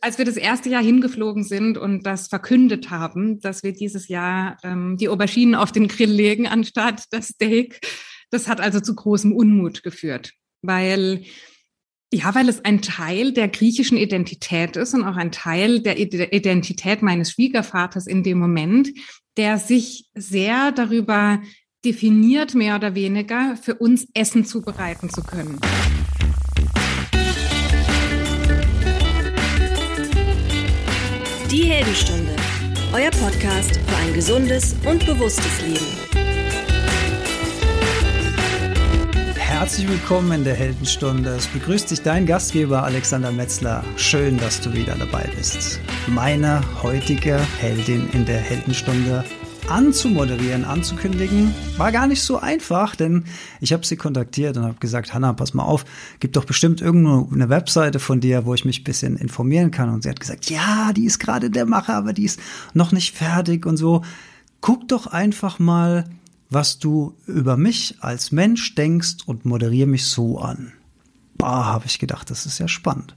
Als wir das erste Jahr hingeflogen sind und das verkündet haben, dass wir dieses Jahr ähm, die Auberginen auf den Grill legen anstatt das Steak, das hat also zu großem Unmut geführt, weil ja, weil es ein Teil der griechischen Identität ist und auch ein Teil der Identität meines Schwiegervaters in dem Moment, der sich sehr darüber definiert, mehr oder weniger, für uns Essen zubereiten zu können. Die Heldenstunde, euer Podcast für ein gesundes und bewusstes Leben. Herzlich willkommen in der Heldenstunde. Es begrüßt dich dein Gastgeber Alexander Metzler. Schön, dass du wieder dabei bist. Meine heutige Heldin in der Heldenstunde anzumoderieren, anzukündigen, war gar nicht so einfach, denn ich habe sie kontaktiert und habe gesagt, Hanna, pass mal auf, gibt doch bestimmt irgendwo eine Webseite von dir, wo ich mich ein bisschen informieren kann. Und sie hat gesagt, ja, die ist gerade der Macher, aber die ist noch nicht fertig und so. Guck doch einfach mal, was du über mich als Mensch denkst und moderiere mich so an. Bah, habe ich gedacht, das ist ja spannend.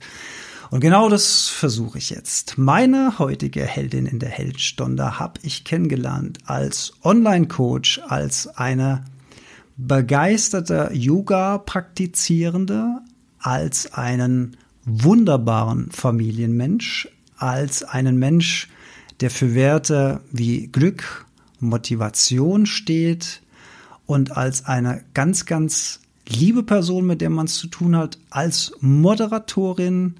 Und genau das versuche ich jetzt. Meine heutige Heldin in der Heldstunde habe ich kennengelernt als Online-Coach, als eine begeisterte Yoga-Praktizierende, als einen wunderbaren Familienmensch, als einen Mensch, der für Werte wie Glück, Motivation steht und als eine ganz, ganz liebe Person, mit der man es zu tun hat, als Moderatorin,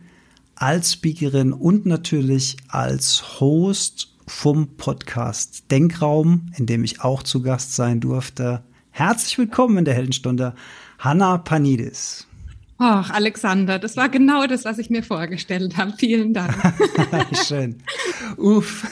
als Speakerin und natürlich als Host vom Podcast Denkraum, in dem ich auch zu Gast sein durfte. Herzlich willkommen in der Heldenstunde, Hanna Panidis. Ach, Alexander, das war genau das, was ich mir vorgestellt habe. Vielen Dank. Schön. Uff.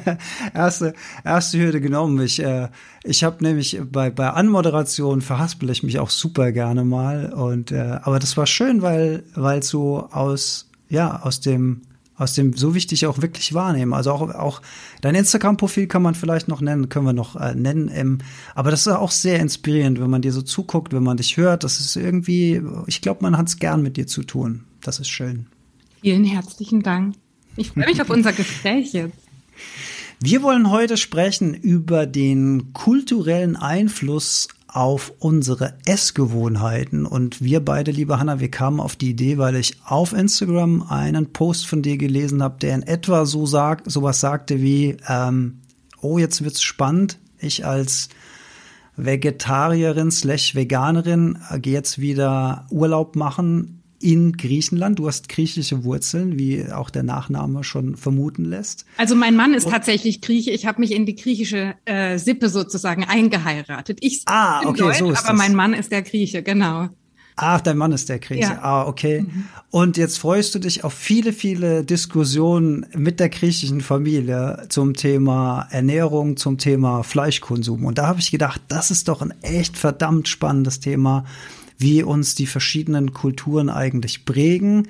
erste, erste Hürde genommen. Ich, äh, ich habe nämlich bei, bei Anmoderation verhaspel ich mich auch super gerne mal. Und, äh, aber das war schön, weil, weil so aus ja, aus dem, aus dem so wichtig auch wirklich wahrnehmen. Also auch, auch dein Instagram-Profil kann man vielleicht noch nennen, können wir noch äh, nennen. Ähm, aber das ist auch sehr inspirierend, wenn man dir so zuguckt, wenn man dich hört. Das ist irgendwie, ich glaube, man hat es gern mit dir zu tun. Das ist schön. Vielen herzlichen Dank. Ich freue mich auf unser Gespräch jetzt. Wir wollen heute sprechen über den kulturellen Einfluss auf unsere Essgewohnheiten. Und wir beide, liebe Hanna, wir kamen auf die Idee, weil ich auf Instagram einen Post von dir gelesen habe, der in etwa so sagt, sowas sagte wie, ähm, oh, jetzt wird's spannend. Ich als Vegetarierin slash Veganerin äh, gehe jetzt wieder Urlaub machen in Griechenland. Du hast griechische Wurzeln, wie auch der Nachname schon vermuten lässt. Also mein Mann ist Und tatsächlich Grieche. Ich habe mich in die griechische äh, Sippe sozusagen eingeheiratet. Ich ah, okay, Deutsch, so ist aber das. mein Mann ist der Grieche, genau. Ach, dein Mann ist der Grieche. Ja. Ah, okay. Mhm. Und jetzt freust du dich auf viele, viele Diskussionen mit der griechischen Familie zum Thema Ernährung, zum Thema Fleischkonsum. Und da habe ich gedacht, das ist doch ein echt verdammt spannendes Thema wie uns die verschiedenen Kulturen eigentlich prägen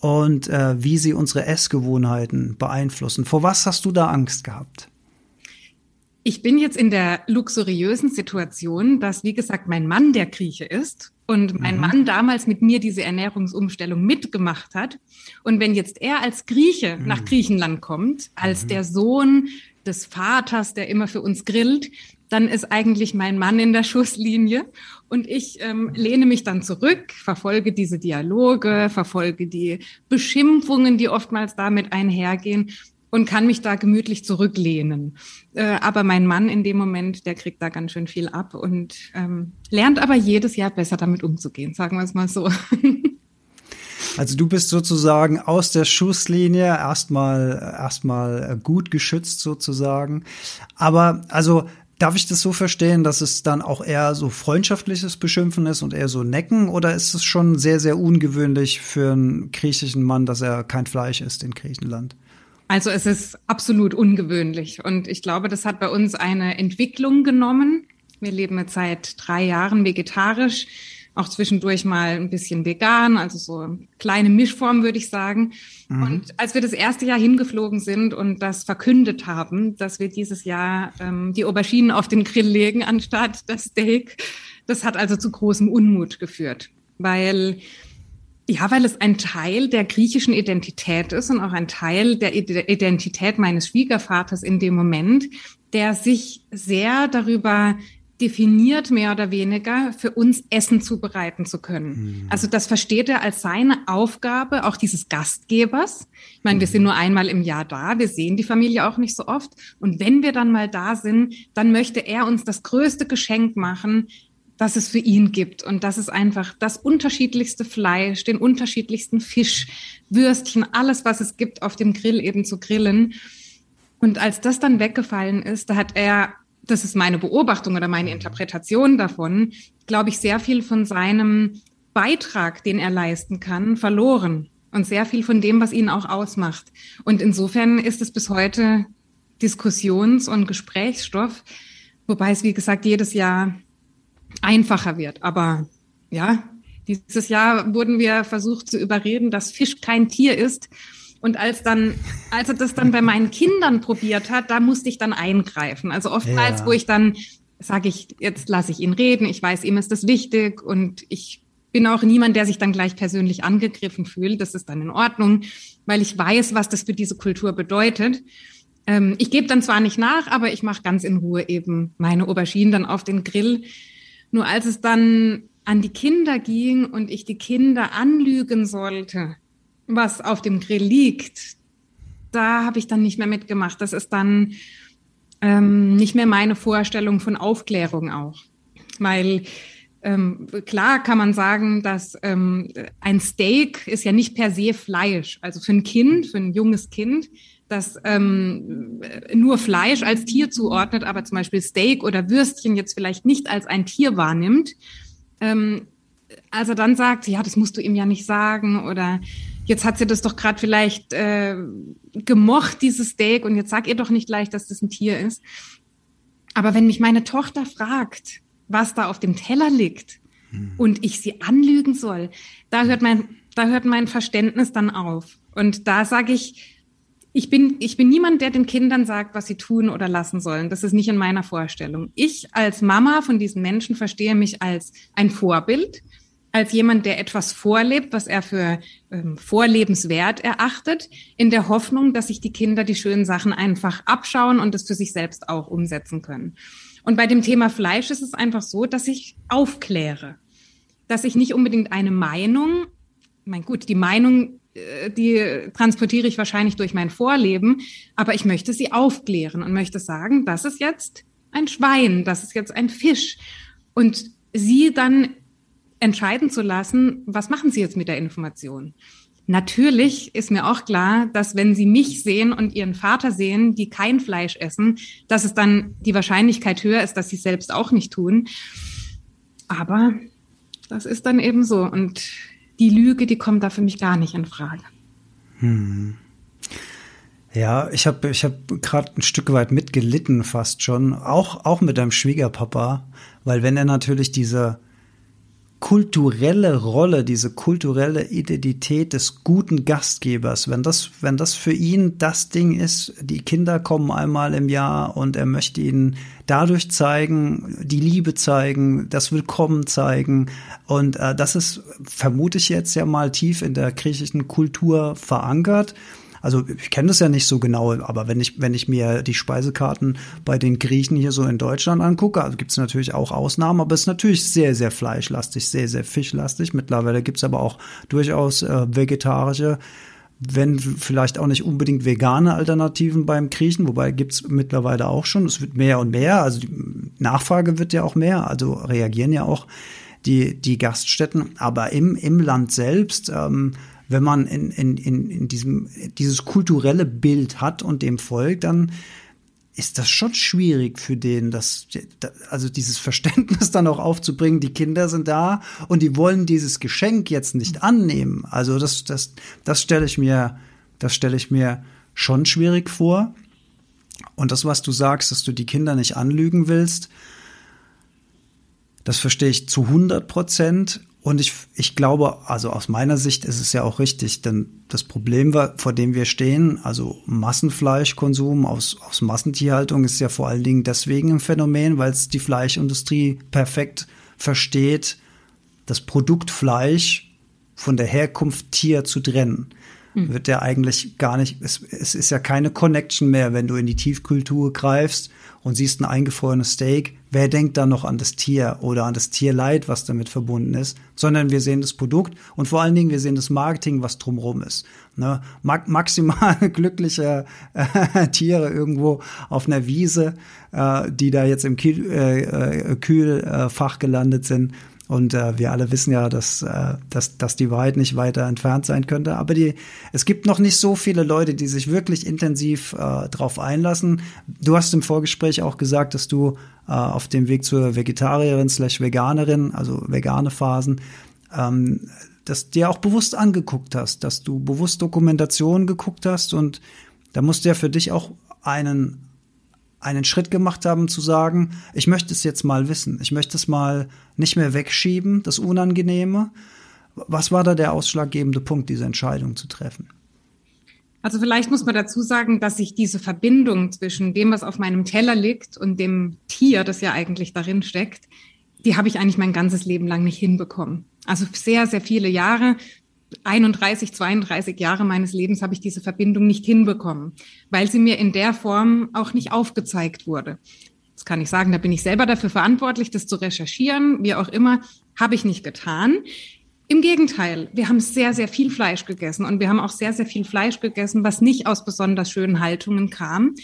und äh, wie sie unsere Essgewohnheiten beeinflussen. Vor was hast du da Angst gehabt? Ich bin jetzt in der luxuriösen Situation, dass, wie gesagt, mein Mann der Grieche ist und mein mhm. Mann damals mit mir diese Ernährungsumstellung mitgemacht hat. Und wenn jetzt er als Grieche mhm. nach Griechenland kommt, als mhm. der Sohn des Vaters, der immer für uns grillt, dann ist eigentlich mein Mann in der Schusslinie und ich ähm, lehne mich dann zurück, verfolge diese Dialoge, verfolge die Beschimpfungen, die oftmals damit einhergehen und kann mich da gemütlich zurücklehnen. Äh, aber mein Mann in dem Moment, der kriegt da ganz schön viel ab und ähm, lernt aber jedes Jahr besser damit umzugehen, sagen wir es mal so. Also du bist sozusagen aus der Schusslinie erstmal erstmal gut geschützt sozusagen. Aber also Darf ich das so verstehen, dass es dann auch eher so freundschaftliches Beschimpfen ist und eher so Necken? Oder ist es schon sehr, sehr ungewöhnlich für einen griechischen Mann, dass er kein Fleisch isst in Griechenland? Also es ist absolut ungewöhnlich. Und ich glaube, das hat bei uns eine Entwicklung genommen. Wir leben jetzt seit drei Jahren vegetarisch auch zwischendurch mal ein bisschen vegan, also so kleine Mischform, würde ich sagen. Mhm. Und als wir das erste Jahr hingeflogen sind und das verkündet haben, dass wir dieses Jahr ähm, die Auberginen auf den Grill legen anstatt das Steak, das hat also zu großem Unmut geführt, weil Ja, weil es ein Teil der griechischen Identität ist und auch ein Teil der Identität meines Schwiegervaters in dem Moment, der sich sehr darüber definiert, mehr oder weniger, für uns Essen zubereiten zu können. Mhm. Also das versteht er als seine Aufgabe, auch dieses Gastgebers. Ich meine, wir sind nur einmal im Jahr da, wir sehen die Familie auch nicht so oft. Und wenn wir dann mal da sind, dann möchte er uns das größte Geschenk machen, das es für ihn gibt. Und das ist einfach das unterschiedlichste Fleisch, den unterschiedlichsten Fisch, Würstchen, alles, was es gibt, auf dem Grill eben zu grillen. Und als das dann weggefallen ist, da hat er, das ist meine Beobachtung oder meine Interpretation davon, glaube ich, sehr viel von seinem Beitrag, den er leisten kann, verloren. Und sehr viel von dem, was ihn auch ausmacht. Und insofern ist es bis heute Diskussions- und Gesprächsstoff, wobei es, wie gesagt, jedes Jahr einfacher wird. Aber ja, dieses Jahr wurden wir versucht zu überreden, dass Fisch kein Tier ist. Und als dann, als er das dann bei meinen Kindern probiert hat, da musste ich dann eingreifen. Also oftmals, ja. wo ich dann sage ich, jetzt lasse ich ihn reden, ich weiß, ihm ist das wichtig und ich bin auch niemand, der sich dann gleich persönlich angegriffen fühlt. Das ist dann in Ordnung, weil ich weiß, was das für diese Kultur bedeutet. Ähm, ich gebe dann zwar nicht nach, aber ich mache ganz in Ruhe eben meine Auberginen dann auf den Grill nur als es dann an die Kinder ging und ich die Kinder anlügen sollte, was auf dem Grill liegt, da habe ich dann nicht mehr mitgemacht. Das ist dann ähm, nicht mehr meine Vorstellung von Aufklärung auch. Weil ähm, klar kann man sagen, dass ähm, ein Steak ist ja nicht per se Fleisch. Also für ein Kind, für ein junges Kind das ähm, nur Fleisch als Tier zuordnet, aber zum Beispiel Steak oder Würstchen jetzt vielleicht nicht als ein Tier wahrnimmt, ähm, also dann sagt, ja, das musst du ihm ja nicht sagen oder jetzt hat sie das doch gerade vielleicht äh, gemocht, dieses Steak, und jetzt sag ihr doch nicht leicht, dass das ein Tier ist. Aber wenn mich meine Tochter fragt, was da auf dem Teller liegt hm. und ich sie anlügen soll, da hört mein, da hört mein Verständnis dann auf. Und da sage ich, ich bin, ich bin niemand, der den Kindern sagt, was sie tun oder lassen sollen. Das ist nicht in meiner Vorstellung. Ich als Mama von diesen Menschen verstehe mich als ein Vorbild, als jemand, der etwas vorlebt, was er für ähm, vorlebenswert erachtet, in der Hoffnung, dass sich die Kinder die schönen Sachen einfach abschauen und es für sich selbst auch umsetzen können. Und bei dem Thema Fleisch ist es einfach so, dass ich aufkläre, dass ich nicht unbedingt eine Meinung, mein gut, die Meinung äh, die transportiere ich wahrscheinlich durch mein Vorleben, aber ich möchte sie aufklären und möchte sagen, das ist jetzt ein Schwein, das ist jetzt ein Fisch. Und sie dann entscheiden zu lassen, was machen sie jetzt mit der Information? Natürlich ist mir auch klar, dass wenn sie mich sehen und ihren Vater sehen, die kein Fleisch essen, dass es dann die Wahrscheinlichkeit höher ist, dass sie es selbst auch nicht tun. Aber das ist dann eben so. Und die Lüge, die kommt da für mich gar nicht in Frage. Hm. Ja, ich habe ich hab gerade ein Stück weit mitgelitten fast schon, auch, auch mit deinem Schwiegerpapa, weil wenn er natürlich diese kulturelle Rolle, diese kulturelle Identität des guten Gastgebers, wenn das, wenn das für ihn das Ding ist, die Kinder kommen einmal im Jahr und er möchte ihnen dadurch zeigen, die Liebe zeigen, das Willkommen zeigen. Und äh, das ist, vermute ich jetzt ja mal tief in der griechischen Kultur verankert also ich kenne das ja nicht so genau, aber wenn ich, wenn ich mir die Speisekarten bei den Griechen hier so in Deutschland angucke, also gibt es natürlich auch Ausnahmen, aber es ist natürlich sehr, sehr fleischlastig, sehr, sehr fischlastig. Mittlerweile gibt es aber auch durchaus äh, vegetarische wenn vielleicht auch nicht unbedingt vegane Alternativen beim Griechen, wobei gibt's mittlerweile auch schon. Es wird mehr und mehr, also die Nachfrage wird ja auch mehr, also reagieren ja auch die, die Gaststätten. Aber im, im Land selbst ähm, wenn man in, in, in, in diesem, dieses kulturelle Bild hat und dem folgt, dann ist das schon schwierig für den, das, also dieses Verständnis dann auch aufzubringen. Die Kinder sind da und die wollen dieses Geschenk jetzt nicht annehmen. Also das, das, das stelle ich mir, das stelle ich mir schon schwierig vor. Und das, was du sagst, dass du die Kinder nicht anlügen willst, das verstehe ich zu 100 Prozent. Und ich, ich glaube, also aus meiner Sicht ist es ja auch richtig, denn das Problem, vor dem wir stehen, also Massenfleischkonsum aus, aus Massentierhaltung, ist ja vor allen Dingen deswegen ein Phänomen, weil es die Fleischindustrie perfekt versteht, das Produkt Fleisch von der Herkunft Tier zu trennen, mhm. wird der eigentlich gar nicht, es, es ist ja keine Connection mehr, wenn du in die Tiefkultur greifst und siehst ein eingefrorenes Steak, wer denkt da noch an das Tier oder an das Tierleid, was damit verbunden ist, sondern wir sehen das Produkt und vor allen Dingen wir sehen das Marketing, was drumherum ist. Ne? maximal glückliche äh, Tiere irgendwo auf einer Wiese, äh, die da jetzt im Kühl, äh, äh Kühlfach gelandet sind und äh, wir alle wissen ja, dass, äh, dass, dass die Wahrheit nicht weiter entfernt sein könnte. Aber die, es gibt noch nicht so viele Leute, die sich wirklich intensiv äh, darauf einlassen. Du hast im Vorgespräch auch gesagt, dass du äh, auf dem Weg zur Vegetarierin slash Veganerin, also vegane Phasen, ähm, dass dir auch bewusst angeguckt hast, dass du bewusst Dokumentationen geguckt hast und da musst du ja für dich auch einen einen Schritt gemacht haben zu sagen, ich möchte es jetzt mal wissen, ich möchte es mal nicht mehr wegschieben, das Unangenehme. Was war da der ausschlaggebende Punkt, diese Entscheidung zu treffen? Also vielleicht muss man dazu sagen, dass ich diese Verbindung zwischen dem, was auf meinem Teller liegt und dem Tier, das ja eigentlich darin steckt, die habe ich eigentlich mein ganzes Leben lang nicht hinbekommen. Also sehr, sehr viele Jahre 31, 32 Jahre meines Lebens habe ich diese Verbindung nicht hinbekommen, weil sie mir in der Form auch nicht aufgezeigt wurde. Das kann ich sagen, da bin ich selber dafür verantwortlich, das zu recherchieren, wie auch immer, habe ich nicht getan. Im Gegenteil, wir haben sehr, sehr viel Fleisch gegessen und wir haben auch sehr, sehr viel Fleisch gegessen, was nicht aus besonders schönen Haltungen kam,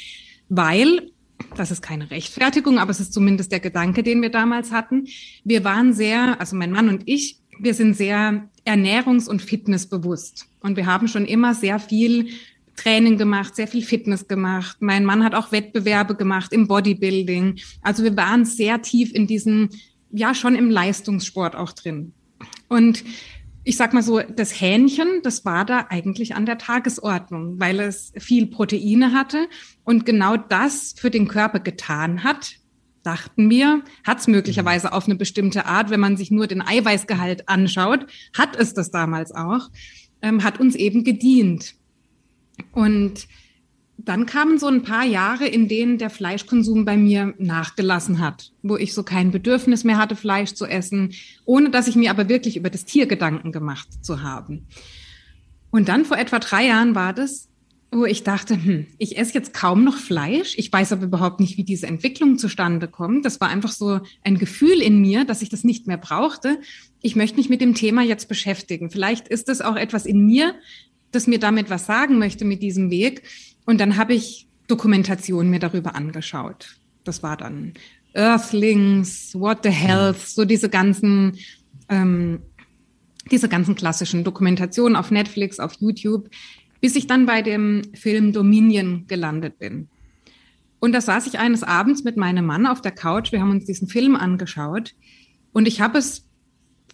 weil das ist keine Rechtfertigung, aber es ist zumindest der Gedanke, den wir damals hatten. Wir waren sehr, also mein Mann und ich, wir sind sehr ernährungs- und fitnessbewusst. Und wir haben schon immer sehr viel Training gemacht, sehr viel Fitness gemacht. Mein Mann hat auch Wettbewerbe gemacht im Bodybuilding. Also wir waren sehr tief in diesem, ja, schon im Leistungssport auch drin. Und ich sag mal so, das Hähnchen, das war da eigentlich an der Tagesordnung, weil es viel Proteine hatte und genau das für den Körper getan hat, dachten wir, hat es möglicherweise auf eine bestimmte Art, wenn man sich nur den Eiweißgehalt anschaut, hat es das damals auch, ähm, hat uns eben gedient. Und dann kamen so ein paar Jahre, in denen der Fleischkonsum bei mir nachgelassen hat, wo ich so kein Bedürfnis mehr hatte, Fleisch zu essen, ohne dass ich mir aber wirklich über das Tier Gedanken gemacht zu haben. Und dann vor etwa drei Jahren war das, wo ich dachte, hm, ich esse jetzt kaum noch Fleisch. Ich weiß aber überhaupt nicht, wie diese Entwicklung zustande kommt. Das war einfach so ein Gefühl in mir, dass ich das nicht mehr brauchte. Ich möchte mich mit dem Thema jetzt beschäftigen. Vielleicht ist es auch etwas in mir, das mir damit was sagen möchte mit diesem Weg. Und dann habe ich Dokumentation mir darüber angeschaut. Das war dann Earthlings, What the Health, so diese ganzen, ähm, diese ganzen klassischen Dokumentationen auf Netflix, auf YouTube, bis ich dann bei dem Film Dominion gelandet bin. Und da saß ich eines Abends mit meinem Mann auf der Couch. Wir haben uns diesen Film angeschaut und ich habe es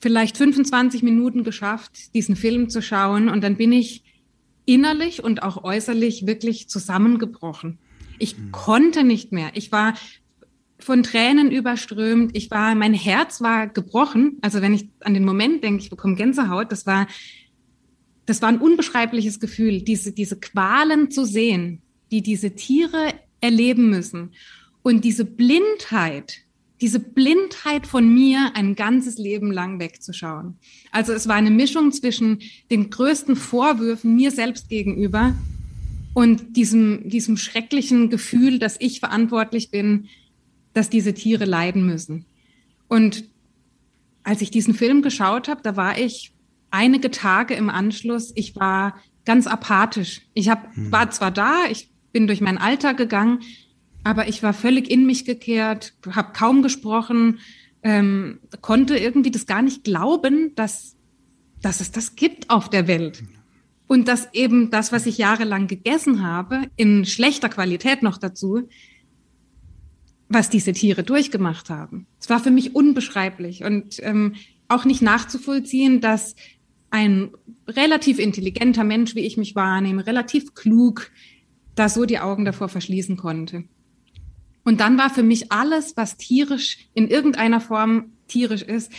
vielleicht 25 Minuten geschafft, diesen Film zu schauen. Und dann bin ich innerlich und auch äußerlich wirklich zusammengebrochen. Ich mhm. konnte nicht mehr. Ich war von Tränen überströmt. Ich war, mein Herz war gebrochen. Also wenn ich an den Moment denke, ich bekomme Gänsehaut, das war das war ein unbeschreibliches Gefühl, diese, diese Qualen zu sehen, die diese Tiere erleben müssen. Und diese Blindheit, diese Blindheit von mir ein ganzes Leben lang wegzuschauen. Also es war eine Mischung zwischen den größten Vorwürfen mir selbst gegenüber und diesem, diesem schrecklichen Gefühl, dass ich verantwortlich bin, dass diese Tiere leiden müssen. Und als ich diesen Film geschaut habe, da war ich einige Tage im Anschluss, ich war ganz apathisch. Ich hab, hm. war zwar da, ich bin durch mein Alter gegangen, aber ich war völlig in mich gekehrt, habe kaum gesprochen, ähm, konnte irgendwie das gar nicht glauben, dass, dass es das gibt auf der Welt. Und dass eben das, was ich jahrelang gegessen habe, in schlechter Qualität noch dazu, was diese Tiere durchgemacht haben. Es war für mich unbeschreiblich und ähm, auch nicht nachzuvollziehen, dass ein relativ intelligenter Mensch, wie ich mich wahrnehme, relativ klug, da so die Augen davor verschließen konnte. Und dann war für mich alles, was tierisch in irgendeiner Form tierisch ist,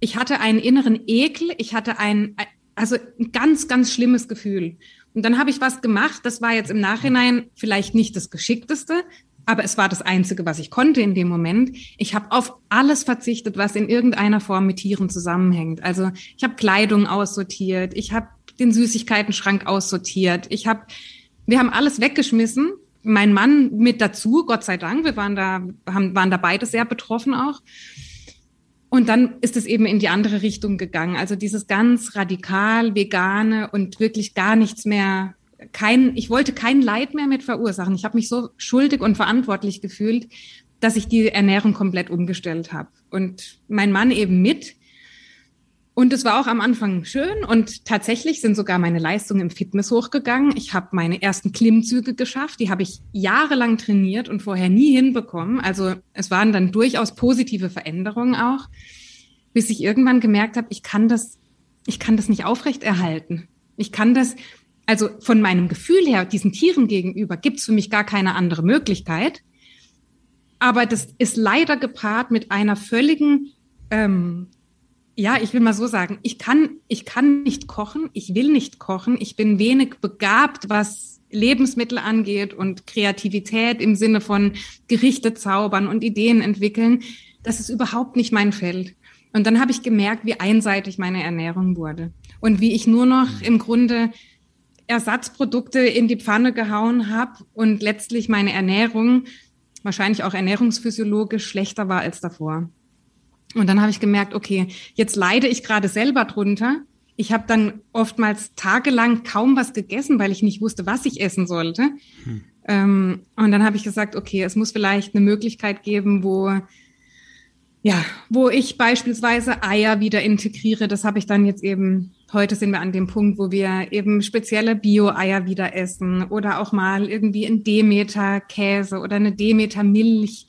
ich hatte einen inneren Ekel, ich hatte ein, also ein ganz, ganz schlimmes Gefühl. Und dann habe ich was gemacht, das war jetzt im Nachhinein vielleicht nicht das Geschickteste, aber es war das Einzige, was ich konnte in dem Moment. Ich habe auf alles verzichtet, was in irgendeiner Form mit Tieren zusammenhängt. Also ich habe Kleidung aussortiert, ich habe den Süßigkeitenschrank aussortiert, ich habe, wir haben alles weggeschmissen. Mein Mann mit dazu, Gott sei Dank. Wir waren da, haben, waren da beide sehr betroffen auch. Und dann ist es eben in die andere Richtung gegangen. Also dieses ganz radikal vegane und wirklich gar nichts mehr, kein, ich wollte kein Leid mehr mit verursachen. Ich habe mich so schuldig und verantwortlich gefühlt, dass ich die Ernährung komplett umgestellt habe. Und mein Mann eben mit. Und es war auch am Anfang schön und tatsächlich sind sogar meine Leistungen im Fitness hochgegangen. Ich habe meine ersten Klimmzüge geschafft, die habe ich jahrelang trainiert und vorher nie hinbekommen. Also es waren dann durchaus positive Veränderungen auch, bis ich irgendwann gemerkt habe, ich kann das, ich kann das nicht aufrechterhalten. Ich kann das, also von meinem Gefühl her, diesen Tieren gegenüber, gibt es für mich gar keine andere Möglichkeit. Aber das ist leider gepaart mit einer völligen ähm, ja, ich will mal so sagen, ich kann, ich kann nicht kochen, ich will nicht kochen, ich bin wenig begabt, was Lebensmittel angeht und Kreativität im Sinne von Gerichte zaubern und Ideen entwickeln. Das ist überhaupt nicht mein Feld. Und dann habe ich gemerkt, wie einseitig meine Ernährung wurde und wie ich nur noch im Grunde Ersatzprodukte in die Pfanne gehauen habe und letztlich meine Ernährung, wahrscheinlich auch ernährungsphysiologisch, schlechter war als davor. Und dann habe ich gemerkt, okay, jetzt leide ich gerade selber drunter. Ich habe dann oftmals tagelang kaum was gegessen, weil ich nicht wusste, was ich essen sollte. Hm. Ähm, und dann habe ich gesagt, okay, es muss vielleicht eine Möglichkeit geben, wo ja, wo ich beispielsweise Eier wieder integriere. Das habe ich dann jetzt eben, heute sind wir an dem Punkt, wo wir eben spezielle Bio-Eier wieder essen oder auch mal irgendwie ein Demeter Käse oder eine Demeter Milch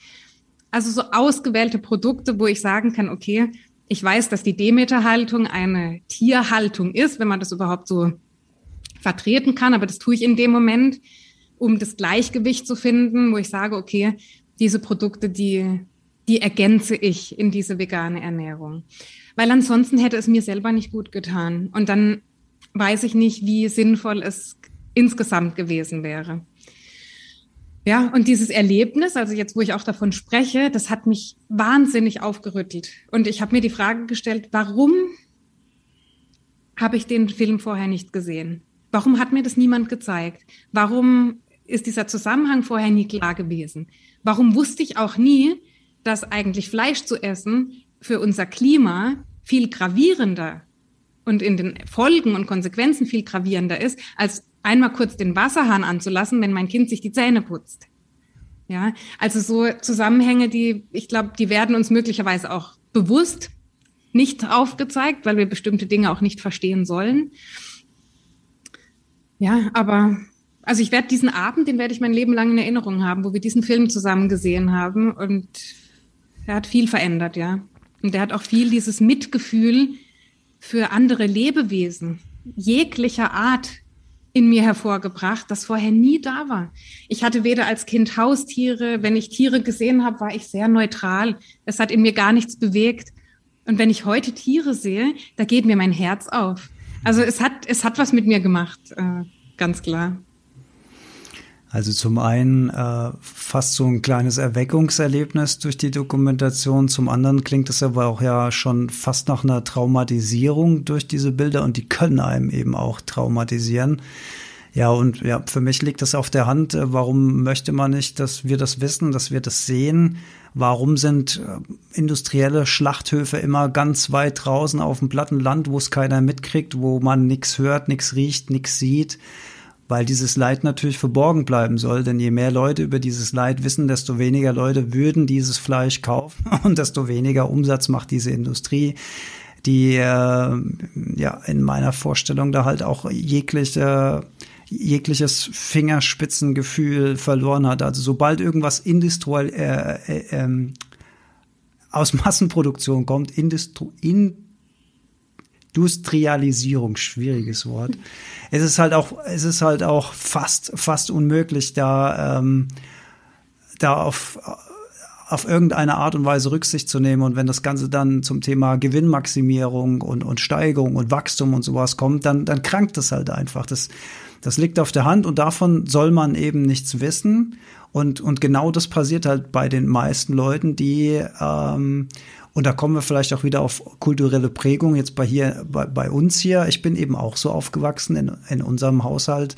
also so ausgewählte Produkte, wo ich sagen kann, okay, ich weiß, dass die Demeter-Haltung eine Tierhaltung ist, wenn man das überhaupt so vertreten kann, aber das tue ich in dem Moment, um das Gleichgewicht zu finden, wo ich sage, okay, diese Produkte, die, die ergänze ich in diese vegane Ernährung. Weil ansonsten hätte es mir selber nicht gut getan. Und dann weiß ich nicht, wie sinnvoll es insgesamt gewesen wäre. Ja, und dieses Erlebnis, also jetzt, wo ich auch davon spreche, das hat mich wahnsinnig aufgerüttelt. Und ich habe mir die Frage gestellt, warum habe ich den Film vorher nicht gesehen? Warum hat mir das niemand gezeigt? Warum ist dieser Zusammenhang vorher nie klar gewesen? Warum wusste ich auch nie, dass eigentlich Fleisch zu essen für unser Klima viel gravierender und in den Folgen und Konsequenzen viel gravierender ist, als einmal kurz den Wasserhahn anzulassen, wenn mein Kind sich die Zähne putzt. Ja, also so Zusammenhänge, die, ich glaube, die werden uns möglicherweise auch bewusst nicht aufgezeigt, weil wir bestimmte Dinge auch nicht verstehen sollen. Ja, aber also ich werde diesen Abend, den werde ich mein Leben lang in Erinnerung haben, wo wir diesen Film zusammen gesehen haben und er hat viel verändert, ja. Und er hat auch viel dieses Mitgefühl für andere Lebewesen jeglicher Art in mir hervorgebracht, das vorher nie da war. Ich hatte weder als Kind Haustiere, wenn ich Tiere gesehen habe, war ich sehr neutral. Es hat in mir gar nichts bewegt. Und wenn ich heute Tiere sehe, da geht mir mein Herz auf. Also es hat, es hat was mit mir gemacht, äh, ganz klar. Also zum einen äh, fast so ein kleines Erweckungserlebnis durch die Dokumentation, zum anderen klingt es aber auch ja schon fast nach einer Traumatisierung durch diese Bilder und die können einem eben auch traumatisieren. Ja, und ja, für mich liegt das auf der Hand. Äh, warum möchte man nicht, dass wir das wissen, dass wir das sehen? Warum sind äh, industrielle Schlachthöfe immer ganz weit draußen auf dem platten Land, wo es keiner mitkriegt, wo man nichts hört, nichts riecht, nichts sieht? Weil dieses Leid natürlich verborgen bleiben soll. Denn je mehr Leute über dieses Leid wissen, desto weniger Leute würden dieses Fleisch kaufen und desto weniger Umsatz macht diese Industrie die äh, ja in meiner Vorstellung da halt auch jegliche jegliches Fingerspitzengefühl verloren hat. Also sobald irgendwas industriell äh, äh, ähm, aus Massenproduktion kommt, Industri Industrialisierung, schwieriges Wort. Es ist halt auch, es ist halt auch fast, fast unmöglich, da, ähm, da auf, auf irgendeine Art und Weise Rücksicht zu nehmen. Und wenn das Ganze dann zum Thema Gewinnmaximierung und, und Steigerung und Wachstum und sowas kommt, dann, dann krankt das halt einfach. Das, das liegt auf der Hand und davon soll man eben nichts wissen. Und, und genau das passiert halt bei den meisten Leuten, die, ähm, und da kommen wir vielleicht auch wieder auf kulturelle Prägung, jetzt bei hier, bei, bei uns hier. Ich bin eben auch so aufgewachsen in, in unserem Haushalt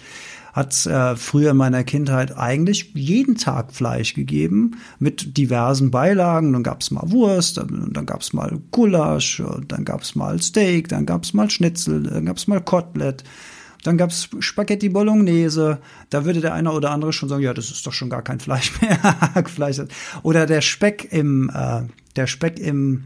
hat äh, früher in meiner Kindheit eigentlich jeden Tag Fleisch gegeben mit diversen Beilagen. Dann gab's mal Wurst, dann, dann gab's mal Gulasch, dann gab's mal Steak, dann gab's mal Schnitzel, dann gab's mal Kotelett. Dann gab's Spaghetti Bolognese. Da würde der eine oder andere schon sagen, ja, das ist doch schon gar kein Fleisch mehr. Fleisch. Oder der Speck im, äh, der Speck im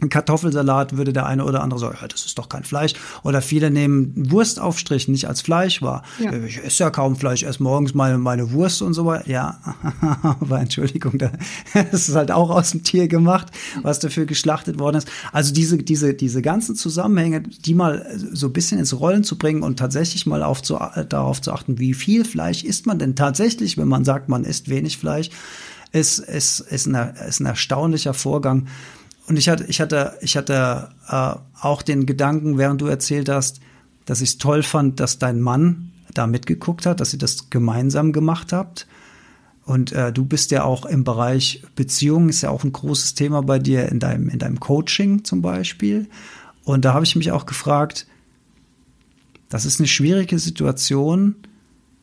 Kartoffelsalat würde der eine oder andere sagen, ja, das ist doch kein Fleisch. Oder viele nehmen Wurstaufstrich nicht als Fleisch wahr. Ja. Ich esse ja kaum Fleisch, esse morgens meine, meine Wurst und so weiter. Ja, aber Entschuldigung, das ist halt auch aus dem Tier gemacht, was dafür geschlachtet worden ist. Also diese, diese, diese ganzen Zusammenhänge, die mal so ein bisschen ins Rollen zu bringen und tatsächlich mal auf zu, darauf zu achten, wie viel Fleisch isst man denn tatsächlich, wenn man sagt, man isst wenig Fleisch, ist, ist, ist, ein, ist ein erstaunlicher Vorgang und ich hatte, ich hatte, ich hatte äh, auch den Gedanken, während du erzählt hast, dass ich es toll fand, dass dein Mann da mitgeguckt hat, dass ihr das gemeinsam gemacht habt. Und äh, du bist ja auch im Bereich Beziehungen, ist ja auch ein großes Thema bei dir in deinem, in deinem Coaching zum Beispiel. Und da habe ich mich auch gefragt, das ist eine schwierige Situation,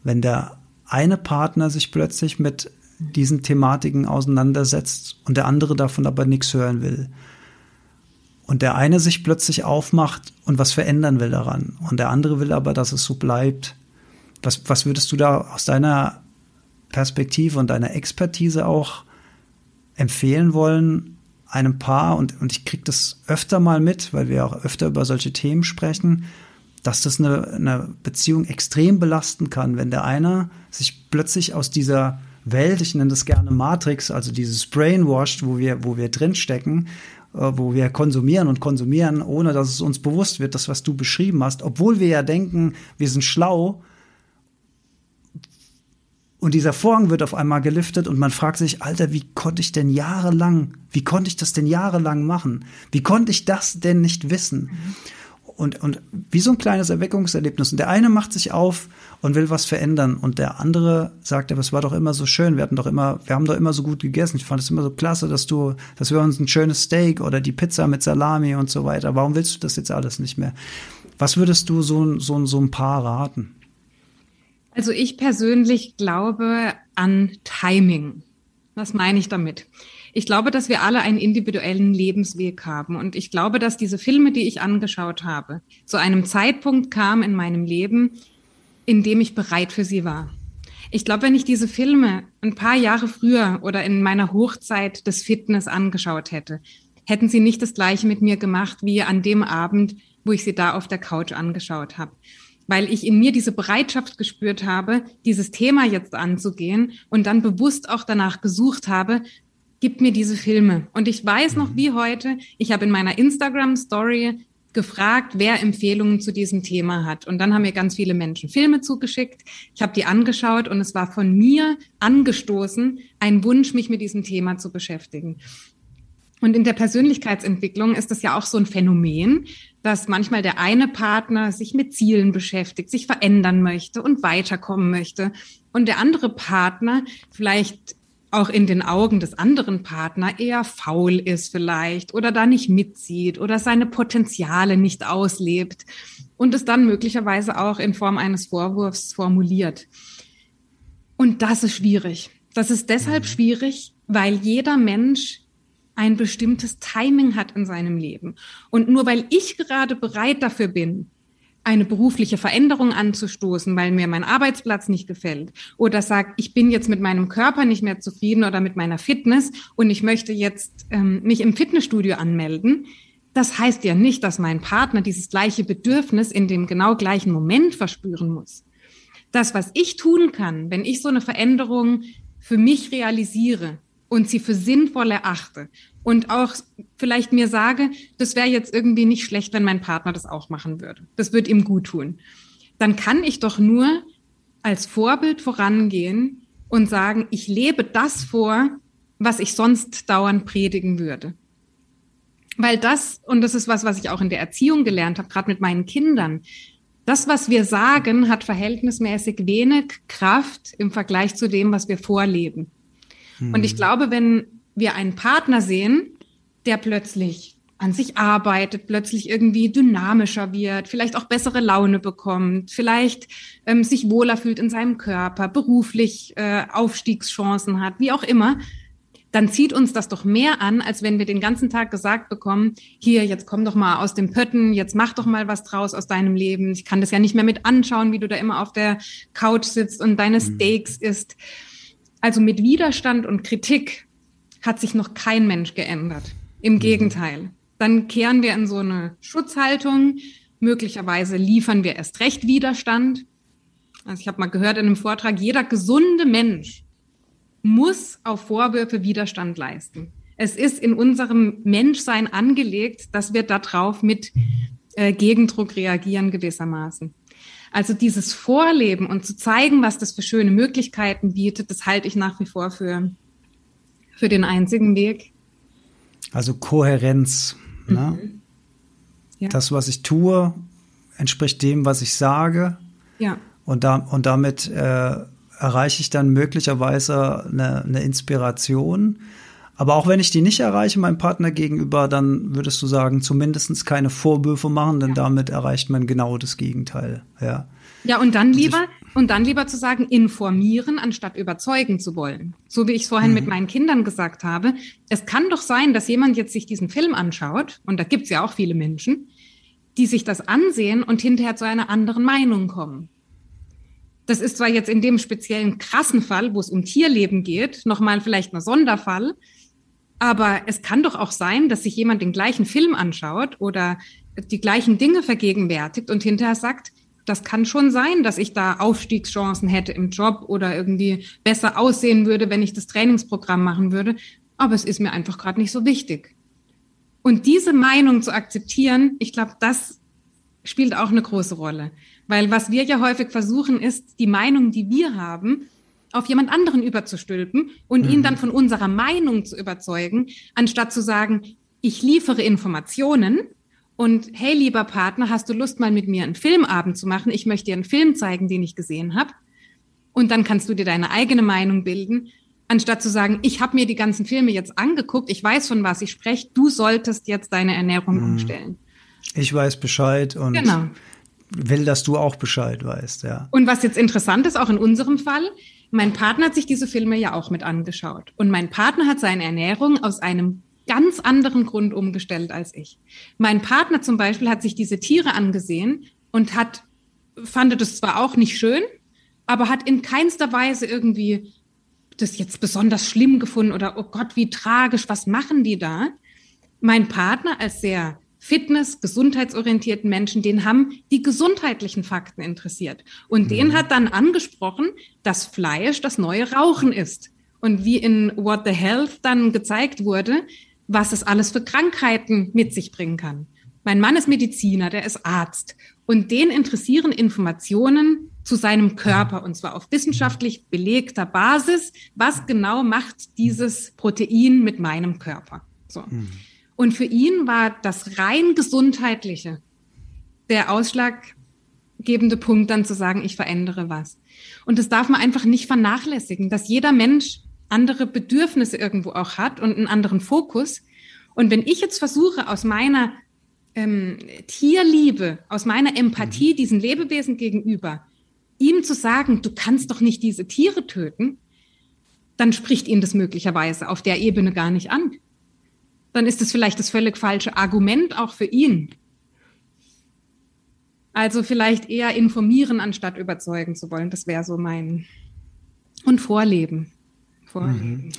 wenn der eine Partner sich plötzlich mit diesen Thematiken auseinandersetzt und der andere davon aber nichts hören will. Und der eine sich plötzlich aufmacht und was verändern will daran. Und der andere will aber, dass es so bleibt. Was, was würdest du da aus deiner Perspektive und deiner Expertise auch empfehlen wollen, einem Paar, und, und ich kriege das öfter mal mit, weil wir auch öfter über solche Themen sprechen, dass das eine, eine Beziehung extrem belasten kann, wenn der eine sich plötzlich aus dieser Welt, ich nenne das gerne Matrix, also dieses Brainwashed, wo wir, wo wir drinstecken, äh, wo wir konsumieren und konsumieren, ohne dass es uns bewusst wird, das, was du beschrieben hast, obwohl wir ja denken, wir sind schlau. Und dieser Vorhang wird auf einmal geliftet und man fragt sich, Alter, wie konnte ich denn jahrelang, wie konnte ich das denn jahrelang machen? Wie konnte ich das denn nicht wissen? Mhm und, und wie so ein kleines Erweckungserlebnis. Und der eine macht sich auf und will was verändern und der andere sagt, aber es war doch immer so schön, wir hatten doch immer, wir haben doch immer so gut gegessen. Ich fand es immer so klasse, dass du, dass wir uns ein schönes Steak oder die Pizza mit Salami und so weiter. Warum willst du das jetzt alles nicht mehr? Was würdest du so, so, so ein Paar raten? Also ich persönlich glaube an Timing. Was meine ich damit? Ich glaube, dass wir alle einen individuellen Lebensweg haben. Und ich glaube, dass diese Filme, die ich angeschaut habe, zu einem Zeitpunkt kamen in meinem Leben, in dem ich bereit für sie war. Ich glaube, wenn ich diese Filme ein paar Jahre früher oder in meiner Hochzeit des Fitness angeschaut hätte, hätten sie nicht das Gleiche mit mir gemacht wie an dem Abend, wo ich sie da auf der Couch angeschaut habe. Weil ich in mir diese Bereitschaft gespürt habe, dieses Thema jetzt anzugehen und dann bewusst auch danach gesucht habe, gibt mir diese Filme. Und ich weiß noch mhm. wie heute, ich habe in meiner Instagram-Story gefragt, wer Empfehlungen zu diesem Thema hat. Und dann haben mir ganz viele Menschen Filme zugeschickt. Ich habe die angeschaut und es war von mir angestoßen, ein Wunsch, mich mit diesem Thema zu beschäftigen. Und in der Persönlichkeitsentwicklung ist das ja auch so ein Phänomen, dass manchmal der eine Partner sich mit Zielen beschäftigt, sich verändern möchte und weiterkommen möchte. Und der andere Partner vielleicht auch in den Augen des anderen Partner eher faul ist vielleicht oder da nicht mitzieht oder seine Potenziale nicht auslebt und es dann möglicherweise auch in Form eines Vorwurfs formuliert. Und das ist schwierig. Das ist deshalb mhm. schwierig, weil jeder Mensch ein bestimmtes Timing hat in seinem Leben. Und nur weil ich gerade bereit dafür bin, eine berufliche Veränderung anzustoßen, weil mir mein Arbeitsplatz nicht gefällt oder sagt, ich bin jetzt mit meinem Körper nicht mehr zufrieden oder mit meiner Fitness und ich möchte jetzt ähm, mich im Fitnessstudio anmelden, das heißt ja nicht, dass mein Partner dieses gleiche Bedürfnis in dem genau gleichen Moment verspüren muss. Das, was ich tun kann, wenn ich so eine Veränderung für mich realisiere und sie für sinnvoll erachte und auch vielleicht mir sage, das wäre jetzt irgendwie nicht schlecht, wenn mein Partner das auch machen würde. Das wird ihm gut tun. Dann kann ich doch nur als Vorbild vorangehen und sagen, ich lebe das vor, was ich sonst dauernd predigen würde. Weil das, und das ist was, was ich auch in der Erziehung gelernt habe, gerade mit meinen Kindern, das, was wir sagen, hat verhältnismäßig wenig Kraft im Vergleich zu dem, was wir vorleben. Hm. Und ich hm. glaube, wenn wir einen Partner sehen, der plötzlich an sich arbeitet, plötzlich irgendwie dynamischer wird, vielleicht auch bessere Laune bekommt, vielleicht ähm, sich wohler fühlt in seinem Körper, beruflich äh, Aufstiegschancen hat, wie auch immer, dann zieht uns das doch mehr an, als wenn wir den ganzen Tag gesagt bekommen, hier, jetzt komm doch mal aus dem Pötten, jetzt mach doch mal was draus aus deinem Leben. Ich kann das ja nicht mehr mit anschauen, wie du da immer auf der Couch sitzt und deine mhm. Steaks isst. Also mit Widerstand und Kritik hat sich noch kein Mensch geändert. Im mhm. Gegenteil. Dann kehren wir in so eine Schutzhaltung. Möglicherweise liefern wir erst recht Widerstand. Also ich habe mal gehört in einem Vortrag, jeder gesunde Mensch muss auf Vorwürfe Widerstand leisten. Es ist in unserem Menschsein angelegt, dass wir darauf mit äh, Gegendruck reagieren gewissermaßen. Also dieses Vorleben und zu zeigen, was das für schöne Möglichkeiten bietet, das halte ich nach wie vor für, für den einzigen Weg. Also Kohärenz. Ne? Mhm. Ja. Das, was ich tue, entspricht dem, was ich sage. Ja. Und, da, und damit äh, erreiche ich dann möglicherweise eine, eine Inspiration. Aber auch wenn ich die nicht erreiche, meinem Partner gegenüber, dann würdest du sagen, zumindest keine Vorwürfe machen, denn ja. damit erreicht man genau das Gegenteil. Ja, ja und dann lieber, und dann lieber zu sagen, informieren, anstatt überzeugen zu wollen. So wie ich es vorhin mhm. mit meinen Kindern gesagt habe. Es kann doch sein, dass jemand jetzt sich diesen Film anschaut, und da gibt es ja auch viele Menschen, die sich das ansehen und hinterher zu einer anderen Meinung kommen. Das ist zwar jetzt in dem speziellen krassen Fall, wo es um Tierleben geht, nochmal vielleicht ein Sonderfall, aber es kann doch auch sein, dass sich jemand den gleichen Film anschaut oder die gleichen Dinge vergegenwärtigt und hinterher sagt, das kann schon sein, dass ich da Aufstiegschancen hätte im Job oder irgendwie besser aussehen würde, wenn ich das Trainingsprogramm machen würde. Aber es ist mir einfach gerade nicht so wichtig. Und diese Meinung zu akzeptieren, ich glaube, das spielt auch eine große Rolle. Weil was wir ja häufig versuchen, ist, die Meinung, die wir haben, auf jemand anderen überzustülpen und mhm. ihn dann von unserer Meinung zu überzeugen, anstatt zu sagen, ich liefere Informationen und hey, lieber Partner, hast du Lust, mal mit mir einen Filmabend zu machen? Ich möchte dir einen Film zeigen, den ich gesehen habe. Und dann kannst du dir deine eigene Meinung bilden, anstatt zu sagen, ich habe mir die ganzen Filme jetzt angeguckt, ich weiß, von was ich spreche, du solltest jetzt deine Ernährung mhm. umstellen. Ich weiß Bescheid und genau will, dass du auch Bescheid weißt, ja. Und was jetzt interessant ist, auch in unserem Fall, mein Partner hat sich diese Filme ja auch mit angeschaut. Und mein Partner hat seine Ernährung aus einem ganz anderen Grund umgestellt als ich. Mein Partner zum Beispiel hat sich diese Tiere angesehen und hat, fand das zwar auch nicht schön, aber hat in keinster Weise irgendwie das jetzt besonders schlimm gefunden oder, oh Gott, wie tragisch, was machen die da? Mein Partner als sehr Fitness, gesundheitsorientierten Menschen, den haben die gesundheitlichen Fakten interessiert. Und mhm. den hat dann angesprochen, dass Fleisch das neue Rauchen ist. Und wie in What the Health dann gezeigt wurde, was es alles für Krankheiten mit sich bringen kann. Mein Mann ist Mediziner, der ist Arzt. Und den interessieren Informationen zu seinem Körper und zwar auf wissenschaftlich belegter Basis. Was genau macht dieses Protein mit meinem Körper? So. Mhm. Und für ihn war das rein gesundheitliche der ausschlaggebende Punkt, dann zu sagen, ich verändere was. Und das darf man einfach nicht vernachlässigen, dass jeder Mensch andere Bedürfnisse irgendwo auch hat und einen anderen Fokus. Und wenn ich jetzt versuche, aus meiner ähm, Tierliebe, aus meiner Empathie mhm. diesen Lebewesen gegenüber, ihm zu sagen, du kannst doch nicht diese Tiere töten, dann spricht ihn das möglicherweise auf der Ebene gar nicht an dann ist es vielleicht das völlig falsche Argument auch für ihn. Also vielleicht eher informieren, anstatt überzeugen zu wollen. Das wäre so mein. Und vorleben. Vorleben. Mhm.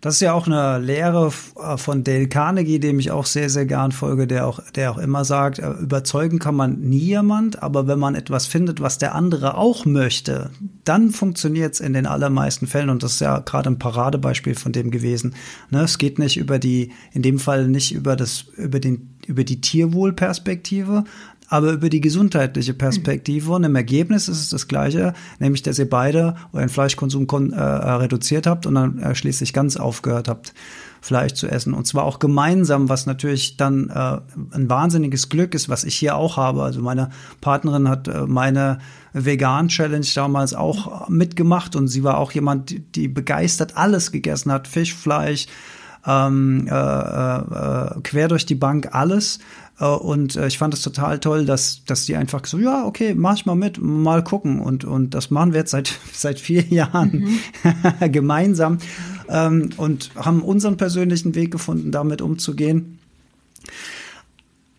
Das ist ja auch eine Lehre äh, von Dale Carnegie, dem ich auch sehr, sehr gern folge, der auch, der auch immer sagt, äh, überzeugen kann man nie jemand, aber wenn man etwas findet, was der andere auch möchte, dann funktioniert es in den allermeisten Fällen. Und das ist ja gerade ein Paradebeispiel von dem gewesen. Ne, es geht nicht über die, in dem Fall nicht über das, über den, über die Tierwohlperspektive, aber über die gesundheitliche Perspektive. Und im Ergebnis ist es das Gleiche, nämlich, dass ihr beide euren Fleischkonsum äh, reduziert habt und dann äh, schließlich ganz aufgehört habt. Fleisch zu essen. Und zwar auch gemeinsam, was natürlich dann äh, ein wahnsinniges Glück ist, was ich hier auch habe. Also meine Partnerin hat äh, meine Vegan-Challenge damals auch mitgemacht und sie war auch jemand, die, die begeistert alles gegessen hat. Fisch, Fleisch, ähm, äh, äh, quer durch die Bank alles. Äh, und äh, ich fand es total toll, dass, dass die einfach so, ja, okay, mach ich mal mit, mal gucken. Und, und das machen wir jetzt seit, seit vier Jahren mhm. gemeinsam ähm, und haben unseren persönlichen Weg gefunden, damit umzugehen.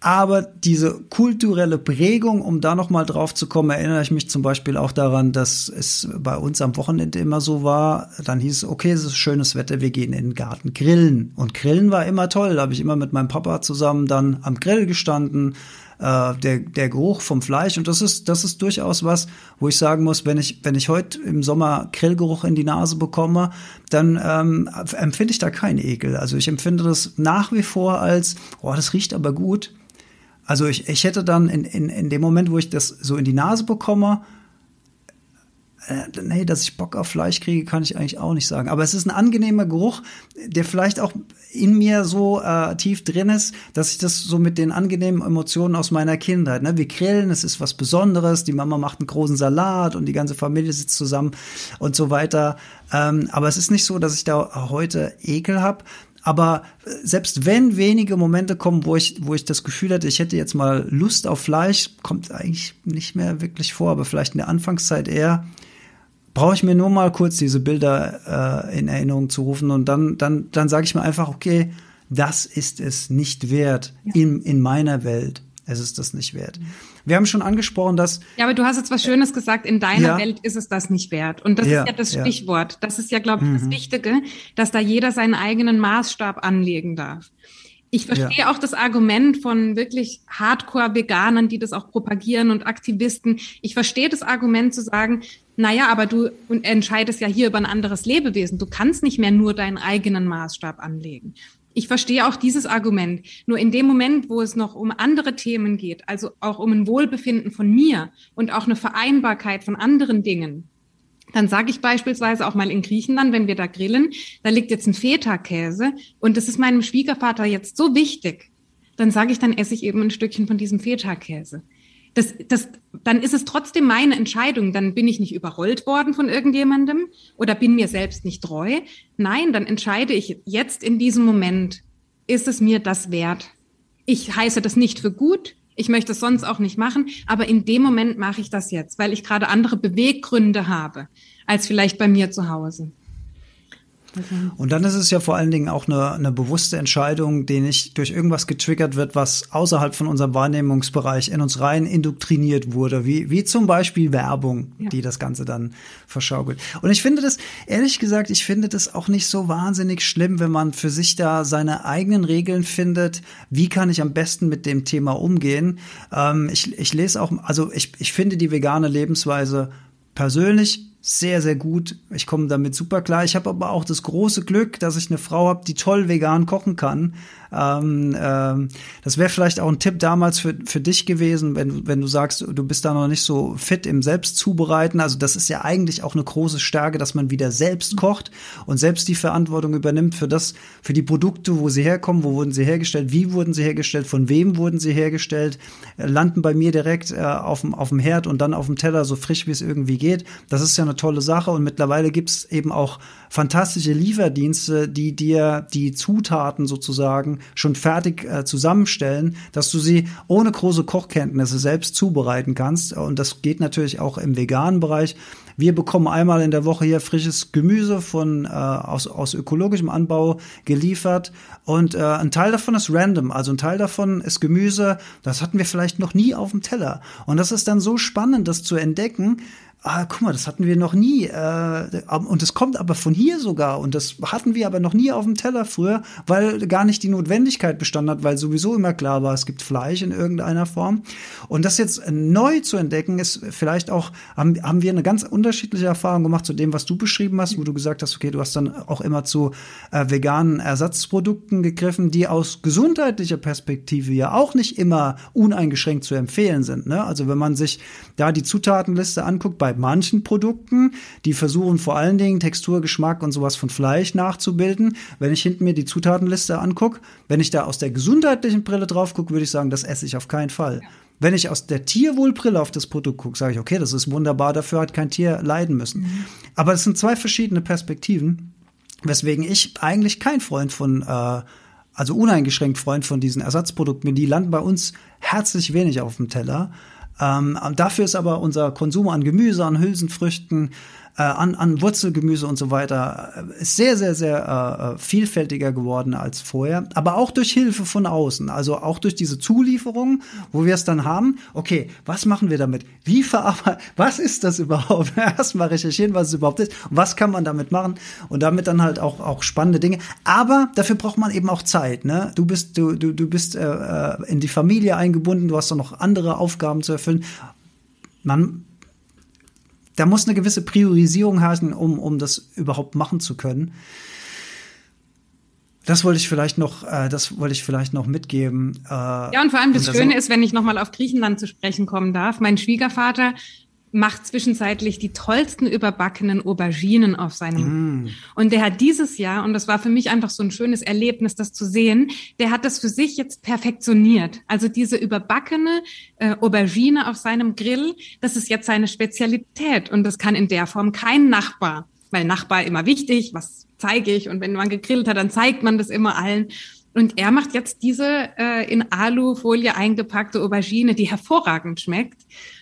Aber diese kulturelle Prägung, um da nochmal drauf zu kommen, erinnere ich mich zum Beispiel auch daran, dass es bei uns am Wochenende immer so war. Dann hieß es, okay, es ist schönes Wetter, wir gehen in den Garten grillen. Und grillen war immer toll. Da habe ich immer mit meinem Papa zusammen dann am Grill gestanden, äh, der, der Geruch vom Fleisch. Und das ist, das ist durchaus was, wo ich sagen muss, wenn ich, wenn ich heute im Sommer Grillgeruch in die Nase bekomme, dann ähm, empfinde ich da keinen Ekel. Also ich empfinde das nach wie vor als, oh, das riecht aber gut. Also ich, ich hätte dann in, in, in dem Moment, wo ich das so in die Nase bekomme, äh, nee, dass ich Bock auf Fleisch kriege, kann ich eigentlich auch nicht sagen. Aber es ist ein angenehmer Geruch, der vielleicht auch in mir so äh, tief drin ist, dass ich das so mit den angenehmen Emotionen aus meiner Kindheit, ne? Wir grillen, es ist was Besonderes, die Mama macht einen großen Salat und die ganze Familie sitzt zusammen und so weiter. Ähm, aber es ist nicht so, dass ich da heute Ekel habe. Aber äh, selbst wenn wenige Momente kommen, wo ich, wo ich das Gefühl hätte, ich hätte jetzt mal Lust auf Fleisch, kommt eigentlich nicht mehr wirklich vor, aber vielleicht in der Anfangszeit eher brauche ich mir nur mal kurz diese Bilder äh, in Erinnerung zu rufen und dann, dann, dann sage ich mir einfach, okay, das ist es nicht wert ja. in, in meiner Welt. Es ist das nicht wert. Wir haben schon angesprochen, dass. Ja, aber du hast jetzt was Schönes gesagt. In deiner ja. Welt ist es das nicht wert. Und das ja, ist ja das Stichwort. Das ist ja, glaube ich, mhm. das Wichtige, dass da jeder seinen eigenen Maßstab anlegen darf. Ich verstehe ja. auch das Argument von wirklich Hardcore-Veganern, die das auch propagieren und Aktivisten. Ich verstehe das Argument zu sagen, naja, aber du entscheidest ja hier über ein anderes Lebewesen. Du kannst nicht mehr nur deinen eigenen Maßstab anlegen. Ich verstehe auch dieses Argument. Nur in dem Moment, wo es noch um andere Themen geht, also auch um ein Wohlbefinden von mir und auch eine Vereinbarkeit von anderen Dingen, dann sage ich beispielsweise auch mal in Griechenland, wenn wir da grillen, da liegt jetzt ein Feta-Käse und das ist meinem Schwiegervater jetzt so wichtig, dann sage ich, dann esse ich eben ein Stückchen von diesem Feta-Käse. Das, das, dann ist es trotzdem meine Entscheidung. Dann bin ich nicht überrollt worden von irgendjemandem oder bin mir selbst nicht treu. Nein, dann entscheide ich jetzt in diesem Moment, ist es mir das wert? Ich heiße das nicht für gut, ich möchte es sonst auch nicht machen, aber in dem Moment mache ich das jetzt, weil ich gerade andere Beweggründe habe als vielleicht bei mir zu Hause. Und dann ist es ja vor allen Dingen auch eine, eine bewusste Entscheidung, die nicht durch irgendwas getriggert wird, was außerhalb von unserem Wahrnehmungsbereich in uns rein indoktriniert wurde, wie, wie zum Beispiel Werbung, ja. die das Ganze dann verschaukelt. Und ich finde das, ehrlich gesagt, ich finde das auch nicht so wahnsinnig schlimm, wenn man für sich da seine eigenen Regeln findet. Wie kann ich am besten mit dem Thema umgehen? Ähm, ich, ich lese auch, also ich, ich finde die vegane Lebensweise persönlich sehr, sehr gut. Ich komme damit super klar. Ich habe aber auch das große Glück, dass ich eine Frau habe, die toll vegan kochen kann. Ähm, ähm, das wäre vielleicht auch ein Tipp damals für, für dich gewesen, wenn, wenn du sagst, du bist da noch nicht so fit im Selbstzubereiten. Also das ist ja eigentlich auch eine große Stärke, dass man wieder selbst kocht und selbst die Verantwortung übernimmt für das, für die Produkte, wo sie herkommen, wo wurden sie hergestellt, wie wurden sie hergestellt, von wem wurden sie hergestellt, äh, landen bei mir direkt äh, auf, dem, Herd und dann auf dem Teller so frisch, wie es irgendwie geht. Das ist ja eine tolle Sache und mittlerweile gibt's eben auch fantastische Lieferdienste, die dir die Zutaten sozusagen schon fertig äh, zusammenstellen, dass du sie ohne große Kochkenntnisse selbst zubereiten kannst. Und das geht natürlich auch im veganen Bereich. Wir bekommen einmal in der Woche hier frisches Gemüse von äh, aus, aus ökologischem Anbau geliefert und äh, ein Teil davon ist random, also ein Teil davon ist Gemüse, das hatten wir vielleicht noch nie auf dem Teller und das ist dann so spannend, das zu entdecken, ah, guck mal, das hatten wir noch nie. Äh, und das kommt aber von hier sogar. Und das hatten wir aber noch nie auf dem Teller früher, weil gar nicht die Notwendigkeit bestanden hat, weil sowieso immer klar war, es gibt Fleisch in irgendeiner Form. Und das jetzt neu zu entdecken, ist vielleicht auch, haben, haben wir eine ganz unterschiedliche Erfahrung gemacht zu dem, was du beschrieben hast, wo du gesagt hast, okay, du hast dann auch immer zu äh, veganen Ersatzprodukten gegriffen, die aus gesundheitlicher Perspektive ja auch nicht immer uneingeschränkt zu empfehlen sind. Ne? Also wenn man sich da die Zutatenliste anguckt, bei bei manchen Produkten, die versuchen vor allen Dingen Textur, Geschmack und sowas von Fleisch nachzubilden. Wenn ich hinten mir die Zutatenliste angucke, wenn ich da aus der gesundheitlichen Brille drauf gucke, würde ich sagen, das esse ich auf keinen Fall. Wenn ich aus der Tierwohlbrille auf das Produkt gucke, sage ich, okay, das ist wunderbar, dafür hat kein Tier leiden müssen. Mhm. Aber es sind zwei verschiedene Perspektiven, weswegen ich eigentlich kein Freund von äh, also uneingeschränkt Freund von diesen Ersatzprodukten bin. Die landen bei uns herzlich wenig auf dem Teller. Ähm, dafür ist aber unser Konsum an Gemüse, an Hülsenfrüchten, äh, an, an Wurzelgemüse und so weiter äh, ist sehr, sehr, sehr äh, vielfältiger geworden als vorher. Aber auch durch Hilfe von außen, also auch durch diese Zulieferung, wo wir es dann haben. Okay, was machen wir damit? Wie verarbeiten? Was ist das überhaupt? Erstmal recherchieren, was es überhaupt ist. Was kann man damit machen? Und damit dann halt auch, auch spannende Dinge. Aber dafür braucht man eben auch Zeit. Ne? Du bist, du, du, du bist äh, äh in die Familie eingebunden, du hast doch noch andere Aufgaben zu erfüllen. Man da muss eine gewisse Priorisierung herrschen, um, um das überhaupt machen zu können. Das wollte ich vielleicht noch, äh, das wollte ich vielleicht noch mitgeben. Äh, ja, und vor allem das, das Schöne ist, wenn ich nochmal auf Griechenland zu sprechen kommen darf. Mein Schwiegervater macht zwischenzeitlich die tollsten überbackenen Auberginen auf seinem. Mm. Und der hat dieses Jahr, und das war für mich einfach so ein schönes Erlebnis, das zu sehen, der hat das für sich jetzt perfektioniert. Also diese überbackene äh, Aubergine auf seinem Grill, das ist jetzt seine Spezialität. Und das kann in der Form kein Nachbar. Weil Nachbar immer wichtig, was zeige ich? Und wenn man gegrillt hat, dann zeigt man das immer allen. Und er macht jetzt diese äh, in Alufolie eingepackte Aubergine, die hervorragend schmeckt.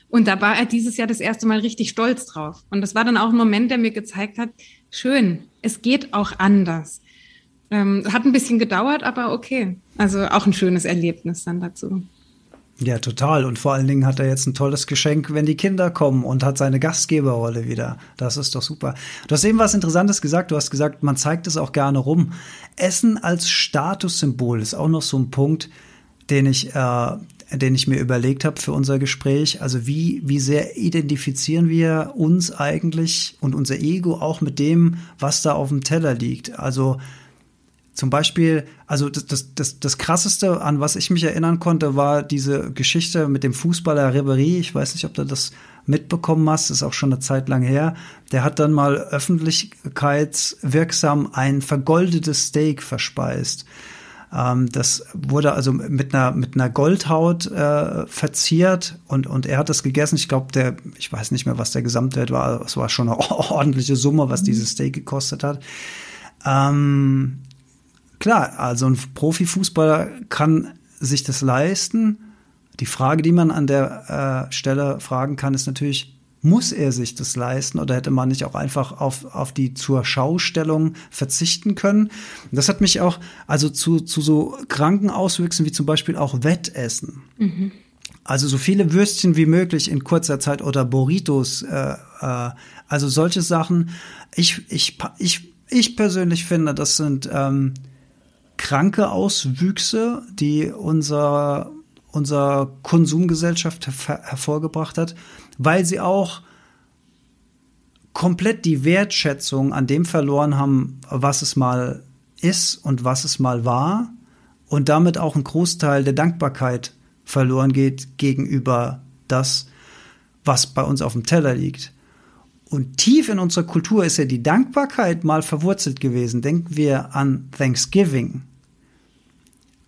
Und da war er dieses Jahr das erste Mal richtig stolz drauf. Und das war dann auch ein Moment, der mir gezeigt hat, schön, es geht auch anders. Ähm, hat ein bisschen gedauert, aber okay. Also auch ein schönes Erlebnis dann dazu. Ja, total. Und vor allen Dingen hat er jetzt ein tolles Geschenk, wenn die Kinder kommen und hat seine Gastgeberrolle wieder. Das ist doch super. Du hast eben was Interessantes gesagt. Du hast gesagt, man zeigt es auch gerne rum. Essen als Statussymbol ist auch noch so ein Punkt, den ich, äh, den ich mir überlegt habe für unser Gespräch. Also wie, wie sehr identifizieren wir uns eigentlich und unser Ego auch mit dem, was da auf dem Teller liegt? Also zum Beispiel, also das, das, das, das krasseste, an was ich mich erinnern konnte, war diese Geschichte mit dem Fußballer Ribéry. Ich weiß nicht, ob du das mitbekommen hast, das ist auch schon eine Zeit lang her. Der hat dann mal öffentlichkeitswirksam ein vergoldetes Steak verspeist. Ähm, das wurde also mit einer, mit einer Goldhaut äh, verziert und, und er hat das gegessen. Ich glaube, der, ich weiß nicht mehr, was der Gesamtwert war. Es war schon eine ordentliche Summe, was dieses Steak gekostet hat. Ähm, klar, also ein Profifußballer kann sich das leisten. Die Frage, die man an der äh, Stelle fragen kann, ist natürlich, muss er sich das leisten oder hätte man nicht auch einfach auf, auf die zur Schaustellung verzichten können? das hat mich auch also zu, zu so kranken Auswüchsen wie zum Beispiel auch Wettessen. Mhm. Also so viele Würstchen wie möglich in kurzer Zeit oder Burritos, äh, äh, also solche Sachen. Ich, ich, ich, ich persönlich finde, das sind ähm, kranke Auswüchse, die unser, unser Konsumgesellschaft her hervorgebracht hat weil sie auch komplett die Wertschätzung an dem verloren haben, was es mal ist und was es mal war und damit auch ein Großteil der Dankbarkeit verloren geht gegenüber das, was bei uns auf dem Teller liegt. Und tief in unserer Kultur ist ja die Dankbarkeit mal verwurzelt gewesen. Denken wir an Thanksgiving.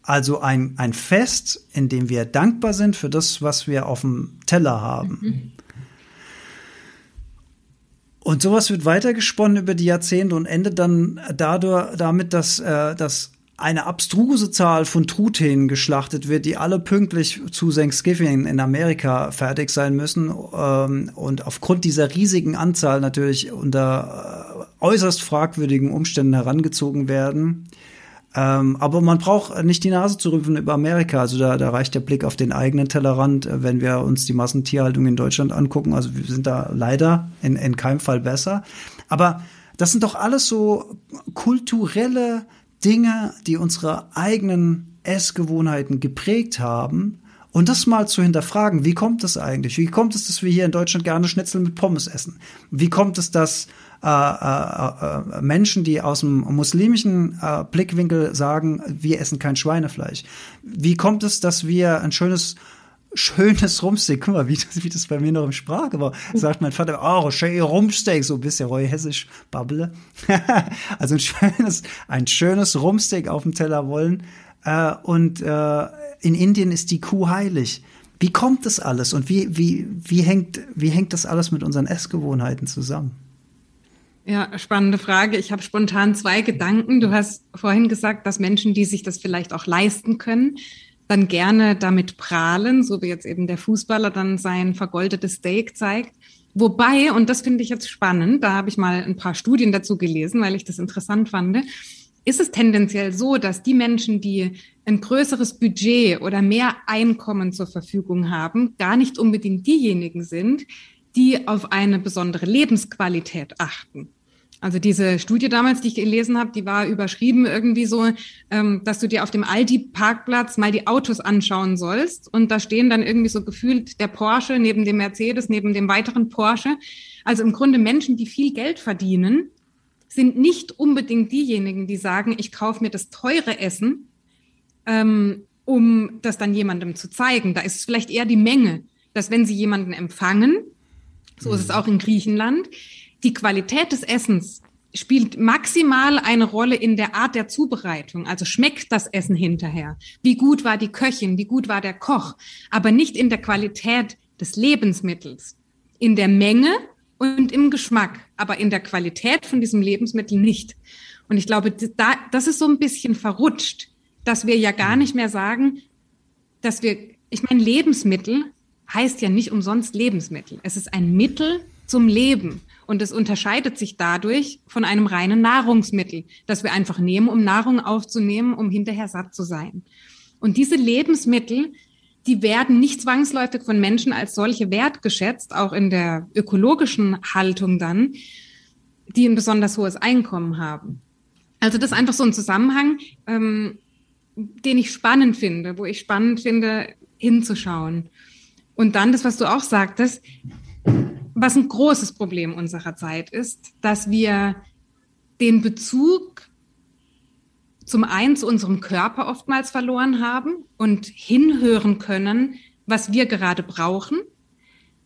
Also ein, ein Fest, in dem wir dankbar sind für das, was wir auf dem Teller haben. Und sowas wird weitergesponnen über die Jahrzehnte und endet dann dadurch, damit, dass, äh, dass eine abstruse Zahl von Truthähnen geschlachtet wird, die alle pünktlich zu Thanksgiving in Amerika fertig sein müssen ähm, und aufgrund dieser riesigen Anzahl natürlich unter äh, äußerst fragwürdigen Umständen herangezogen werden. Ähm, aber man braucht nicht die Nase zu rümpfen über Amerika. Also da, da reicht der Blick auf den eigenen Tellerrand, äh, wenn wir uns die Massentierhaltung in Deutschland angucken. Also wir sind da leider in, in keinem Fall besser. Aber das sind doch alles so kulturelle Dinge, die unsere eigenen Essgewohnheiten geprägt haben. Und das mal zu hinterfragen, wie kommt es eigentlich? Wie kommt es, dass wir hier in Deutschland gerne Schnitzel mit Pommes essen? Wie kommt es, dass äh, äh, äh, Menschen, die aus dem muslimischen äh, Blickwinkel sagen, wir essen kein Schweinefleisch? Wie kommt es, dass wir ein schönes schönes Rumsteak. Guck mal, wie das, wie das bei mir noch im Sprache war. Sagt mein Vater, oh, schön Rumsteak, so ein bisschen Roy Hessisch babble. also ein schönes, ein schönes Rumsteak auf dem Teller wollen. Äh, und äh, in Indien ist die Kuh heilig. Wie kommt das alles und wie, wie, wie, hängt, wie hängt das alles mit unseren Essgewohnheiten zusammen? Ja, spannende Frage. Ich habe spontan zwei Gedanken. Du hast vorhin gesagt, dass Menschen, die sich das vielleicht auch leisten können, dann gerne damit prahlen, so wie jetzt eben der Fußballer dann sein vergoldetes Steak zeigt. Wobei, und das finde ich jetzt spannend, da habe ich mal ein paar Studien dazu gelesen, weil ich das interessant fand, ist es tendenziell so, dass die Menschen, die ein größeres Budget oder mehr Einkommen zur Verfügung haben, gar nicht unbedingt diejenigen sind, die auf eine besondere Lebensqualität achten. Also diese Studie damals, die ich gelesen habe, die war überschrieben irgendwie so, ähm, dass du dir auf dem Aldi-Parkplatz mal die Autos anschauen sollst. Und da stehen dann irgendwie so gefühlt der Porsche neben dem Mercedes, neben dem weiteren Porsche. Also im Grunde Menschen, die viel Geld verdienen, sind nicht unbedingt diejenigen, die sagen, ich kaufe mir das teure Essen, ähm, um das dann jemandem zu zeigen. Da ist es vielleicht eher die Menge, dass wenn sie jemanden empfangen, so ist es mhm. auch in Griechenland, die Qualität des Essens spielt maximal eine Rolle in der Art der Zubereitung. Also schmeckt das Essen hinterher? Wie gut war die Köchin? Wie gut war der Koch? Aber nicht in der Qualität des Lebensmittels. In der Menge und im Geschmack, aber in der Qualität von diesem Lebensmittel nicht. Und ich glaube, da, das ist so ein bisschen verrutscht, dass wir ja gar nicht mehr sagen, dass wir, ich meine, Lebensmittel heißt ja nicht umsonst Lebensmittel. Es ist ein Mittel zum Leben. Und es unterscheidet sich dadurch von einem reinen Nahrungsmittel, das wir einfach nehmen, um Nahrung aufzunehmen, um hinterher satt zu sein. Und diese Lebensmittel, die werden nicht zwangsläufig von Menschen als solche wertgeschätzt, auch in der ökologischen Haltung dann, die ein besonders hohes Einkommen haben. Also das ist einfach so ein Zusammenhang, ähm, den ich spannend finde, wo ich spannend finde, hinzuschauen. Und dann das, was du auch sagtest, was ein großes Problem unserer Zeit ist, dass wir den Bezug zum einen zu unserem Körper oftmals verloren haben und hinhören können, was wir gerade brauchen,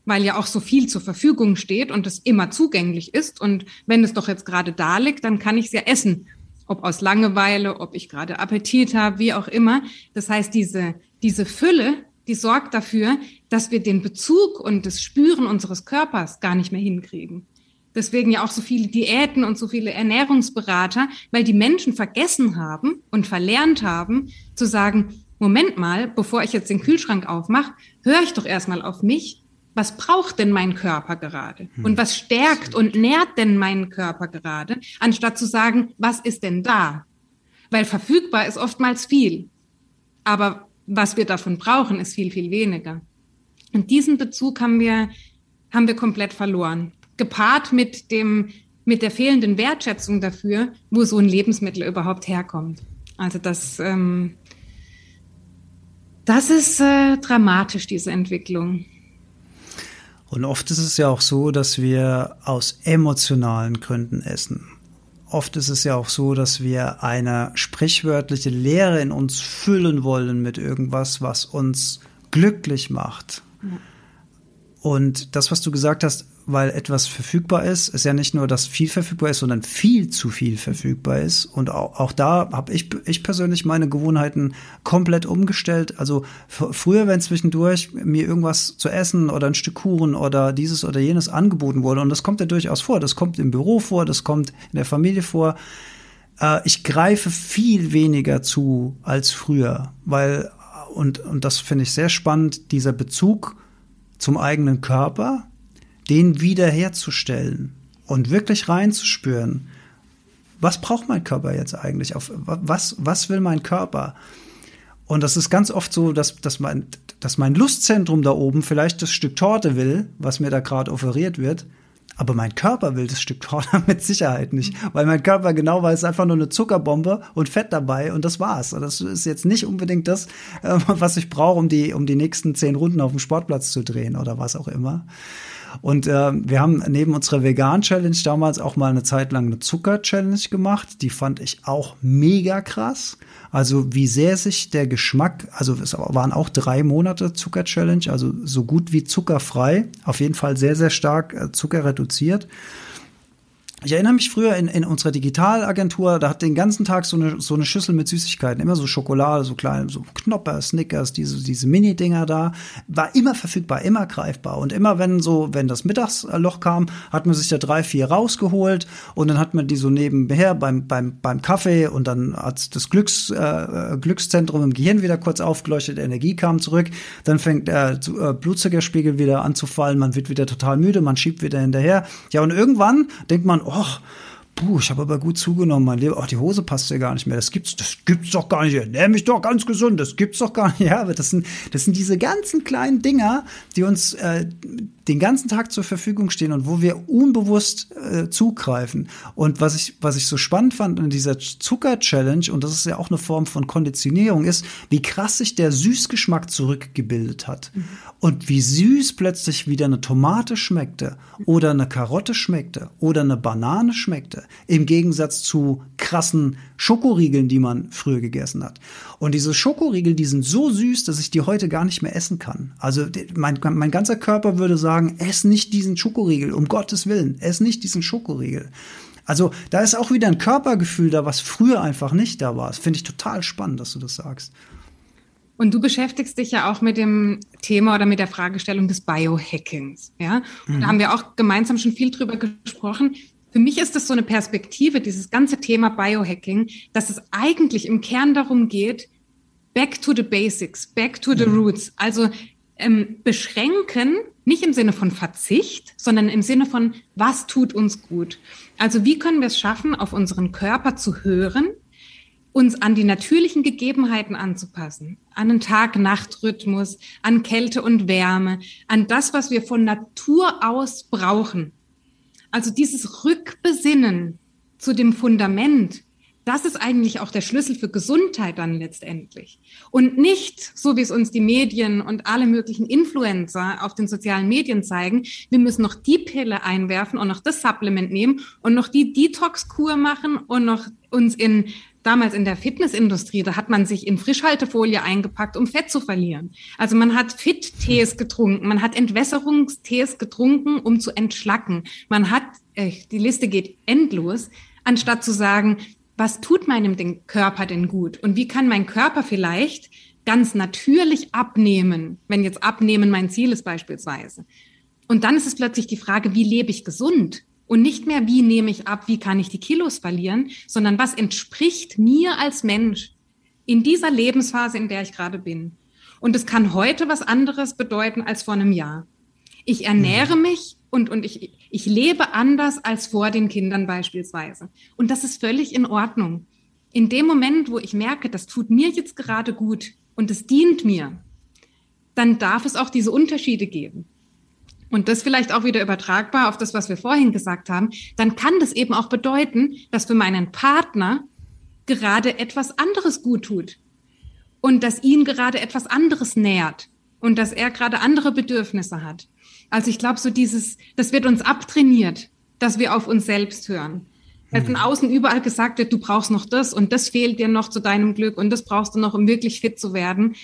weil ja auch so viel zur Verfügung steht und es immer zugänglich ist. Und wenn es doch jetzt gerade da liegt, dann kann ich es ja essen. Ob aus Langeweile, ob ich gerade Appetit habe, wie auch immer. Das heißt, diese, diese Fülle die sorgt dafür, dass wir den Bezug und das Spüren unseres Körpers gar nicht mehr hinkriegen. Deswegen ja auch so viele Diäten und so viele Ernährungsberater, weil die Menschen vergessen haben und verlernt haben zu sagen, Moment mal, bevor ich jetzt den Kühlschrank aufmache, höre ich doch erstmal auf mich. Was braucht denn mein Körper gerade? Hm. Und was stärkt und nährt denn meinen Körper gerade? Anstatt zu sagen, was ist denn da? Weil verfügbar ist oftmals viel. Aber was wir davon brauchen, ist viel, viel weniger. Und diesen Bezug haben wir, haben wir komplett verloren. Gepaart mit dem, mit der fehlenden Wertschätzung dafür, wo so ein Lebensmittel überhaupt herkommt. Also das, ähm, das ist äh, dramatisch, diese Entwicklung. Und oft ist es ja auch so, dass wir aus emotionalen Gründen essen oft ist es ja auch so, dass wir eine sprichwörtliche Leere in uns füllen wollen mit irgendwas, was uns glücklich macht. Ja. Und das, was du gesagt hast, weil etwas verfügbar ist, ist ja nicht nur, dass viel verfügbar ist, sondern viel zu viel verfügbar ist. Und auch, auch da habe ich, ich persönlich meine Gewohnheiten komplett umgestellt. Also früher, wenn zwischendurch mir irgendwas zu essen oder ein Stück Kuchen oder dieses oder jenes angeboten wurde, und das kommt ja durchaus vor, das kommt im Büro vor, das kommt in der Familie vor, äh, ich greife viel weniger zu als früher, weil, und, und das finde ich sehr spannend, dieser Bezug zum eigenen Körper, den wiederherzustellen und wirklich reinzuspüren. was braucht mein Körper jetzt eigentlich? Auf was, was will mein Körper? Und das ist ganz oft so, dass, dass, mein, dass mein Lustzentrum da oben vielleicht das Stück Torte will, was mir da gerade offeriert wird. Aber mein Körper will das Stück Torte mit Sicherheit nicht, weil mein Körper genau weiß, einfach nur eine Zuckerbombe und Fett dabei und das war's. Das ist jetzt nicht unbedingt das, was ich brauche, um die, um die nächsten zehn Runden auf dem Sportplatz zu drehen oder was auch immer. Und äh, wir haben neben unserer Vegan-Challenge damals auch mal eine Zeit lang eine Zucker-Challenge gemacht. Die fand ich auch mega krass. Also wie sehr sich der Geschmack, also es waren auch drei Monate Zucker-Challenge, also so gut wie zuckerfrei, auf jeden Fall sehr, sehr stark äh, Zucker reduziert. Ich erinnere mich früher in, in unserer Digitalagentur, da hat den ganzen Tag so eine, so eine Schüssel mit Süßigkeiten, immer so Schokolade, so kleine, so Knopper, Snickers, diese, diese Mini-Dinger da, war immer verfügbar, immer greifbar. Und immer wenn so, wenn das Mittagsloch kam, hat man sich da drei, vier rausgeholt und dann hat man die so nebenher beim, beim, beim Kaffee und dann hat das Glücks, äh, Glückszentrum im Gehirn wieder kurz aufgeleuchtet, Energie kam zurück, dann fängt der äh, Blutzuckerspiegel wieder an zu fallen, man wird wieder total müde, man schiebt wieder hinterher. Ja, und irgendwann denkt man, och, puh, ich habe aber gut zugenommen, mein Leben, ach, die Hose passt ja gar nicht mehr, das gibt's, das gibt's doch gar nicht, ernähr mich doch ganz gesund, das gibt's doch gar nicht, ja, aber das sind, das sind diese ganzen kleinen Dinger, die uns äh, den ganzen Tag zur Verfügung stehen und wo wir unbewusst äh, zugreifen. Und was ich, was ich so spannend fand in dieser Zucker-Challenge, und das ist ja auch eine Form von Konditionierung, ist, wie krass sich der Süßgeschmack zurückgebildet hat. Mhm. Und wie süß plötzlich wieder eine Tomate schmeckte oder eine Karotte schmeckte oder eine Banane schmeckte, im Gegensatz zu krassen Schokoriegeln, die man früher gegessen hat. Und diese Schokoriegel, die sind so süß, dass ich die heute gar nicht mehr essen kann. Also mein, mein ganzer Körper würde sagen, ess nicht diesen Schokoriegel, um Gottes Willen, ess nicht diesen Schokoriegel. Also da ist auch wieder ein Körpergefühl da, was früher einfach nicht da war. Das finde ich total spannend, dass du das sagst. Und du beschäftigst dich ja auch mit dem Thema oder mit der Fragestellung des Biohackings. Ja, mhm. da haben wir auch gemeinsam schon viel drüber gesprochen. Für mich ist das so eine Perspektive, dieses ganze Thema Biohacking, dass es eigentlich im Kern darum geht, back to the basics, back to the mhm. roots. Also ähm, beschränken, nicht im Sinne von Verzicht, sondern im Sinne von, was tut uns gut. Also wie können wir es schaffen, auf unseren Körper zu hören, uns an die natürlichen Gegebenheiten anzupassen, an den Tag-Nacht-Rhythmus, an Kälte und Wärme, an das, was wir von Natur aus brauchen. Also dieses Rückbesinnen zu dem Fundament, das ist eigentlich auch der Schlüssel für Gesundheit dann letztendlich. Und nicht, so wie es uns die Medien und alle möglichen Influencer auf den sozialen Medien zeigen, wir müssen noch die Pille einwerfen und noch das Supplement nehmen und noch die Detox-Kur machen und noch uns in damals in der Fitnessindustrie, da hat man sich in Frischhaltefolie eingepackt, um Fett zu verlieren. Also man hat Fit-Tees getrunken, man hat Entwässerungstees getrunken, um zu entschlacken. Man hat, äh, die Liste geht endlos, anstatt zu sagen, was tut meinem den Körper denn gut und wie kann mein Körper vielleicht ganz natürlich abnehmen, wenn jetzt abnehmen mein Ziel ist beispielsweise. Und dann ist es plötzlich die Frage, wie lebe ich gesund? Und nicht mehr, wie nehme ich ab, wie kann ich die Kilos verlieren, sondern was entspricht mir als Mensch in dieser Lebensphase, in der ich gerade bin. Und es kann heute was anderes bedeuten als vor einem Jahr. Ich ernähre mhm. mich und, und ich, ich lebe anders als vor den Kindern beispielsweise. Und das ist völlig in Ordnung. In dem Moment, wo ich merke, das tut mir jetzt gerade gut und es dient mir, dann darf es auch diese Unterschiede geben und das vielleicht auch wieder übertragbar auf das, was wir vorhin gesagt haben, dann kann das eben auch bedeuten, dass für meinen Partner gerade etwas anderes gut tut und dass ihn gerade etwas anderes nährt und dass er gerade andere Bedürfnisse hat. Also ich glaube, so dieses, das wird uns abtrainiert, dass wir auf uns selbst hören. Weil von außen überall gesagt wird, du brauchst noch das und das fehlt dir noch zu deinem Glück und das brauchst du noch, um wirklich fit zu werden.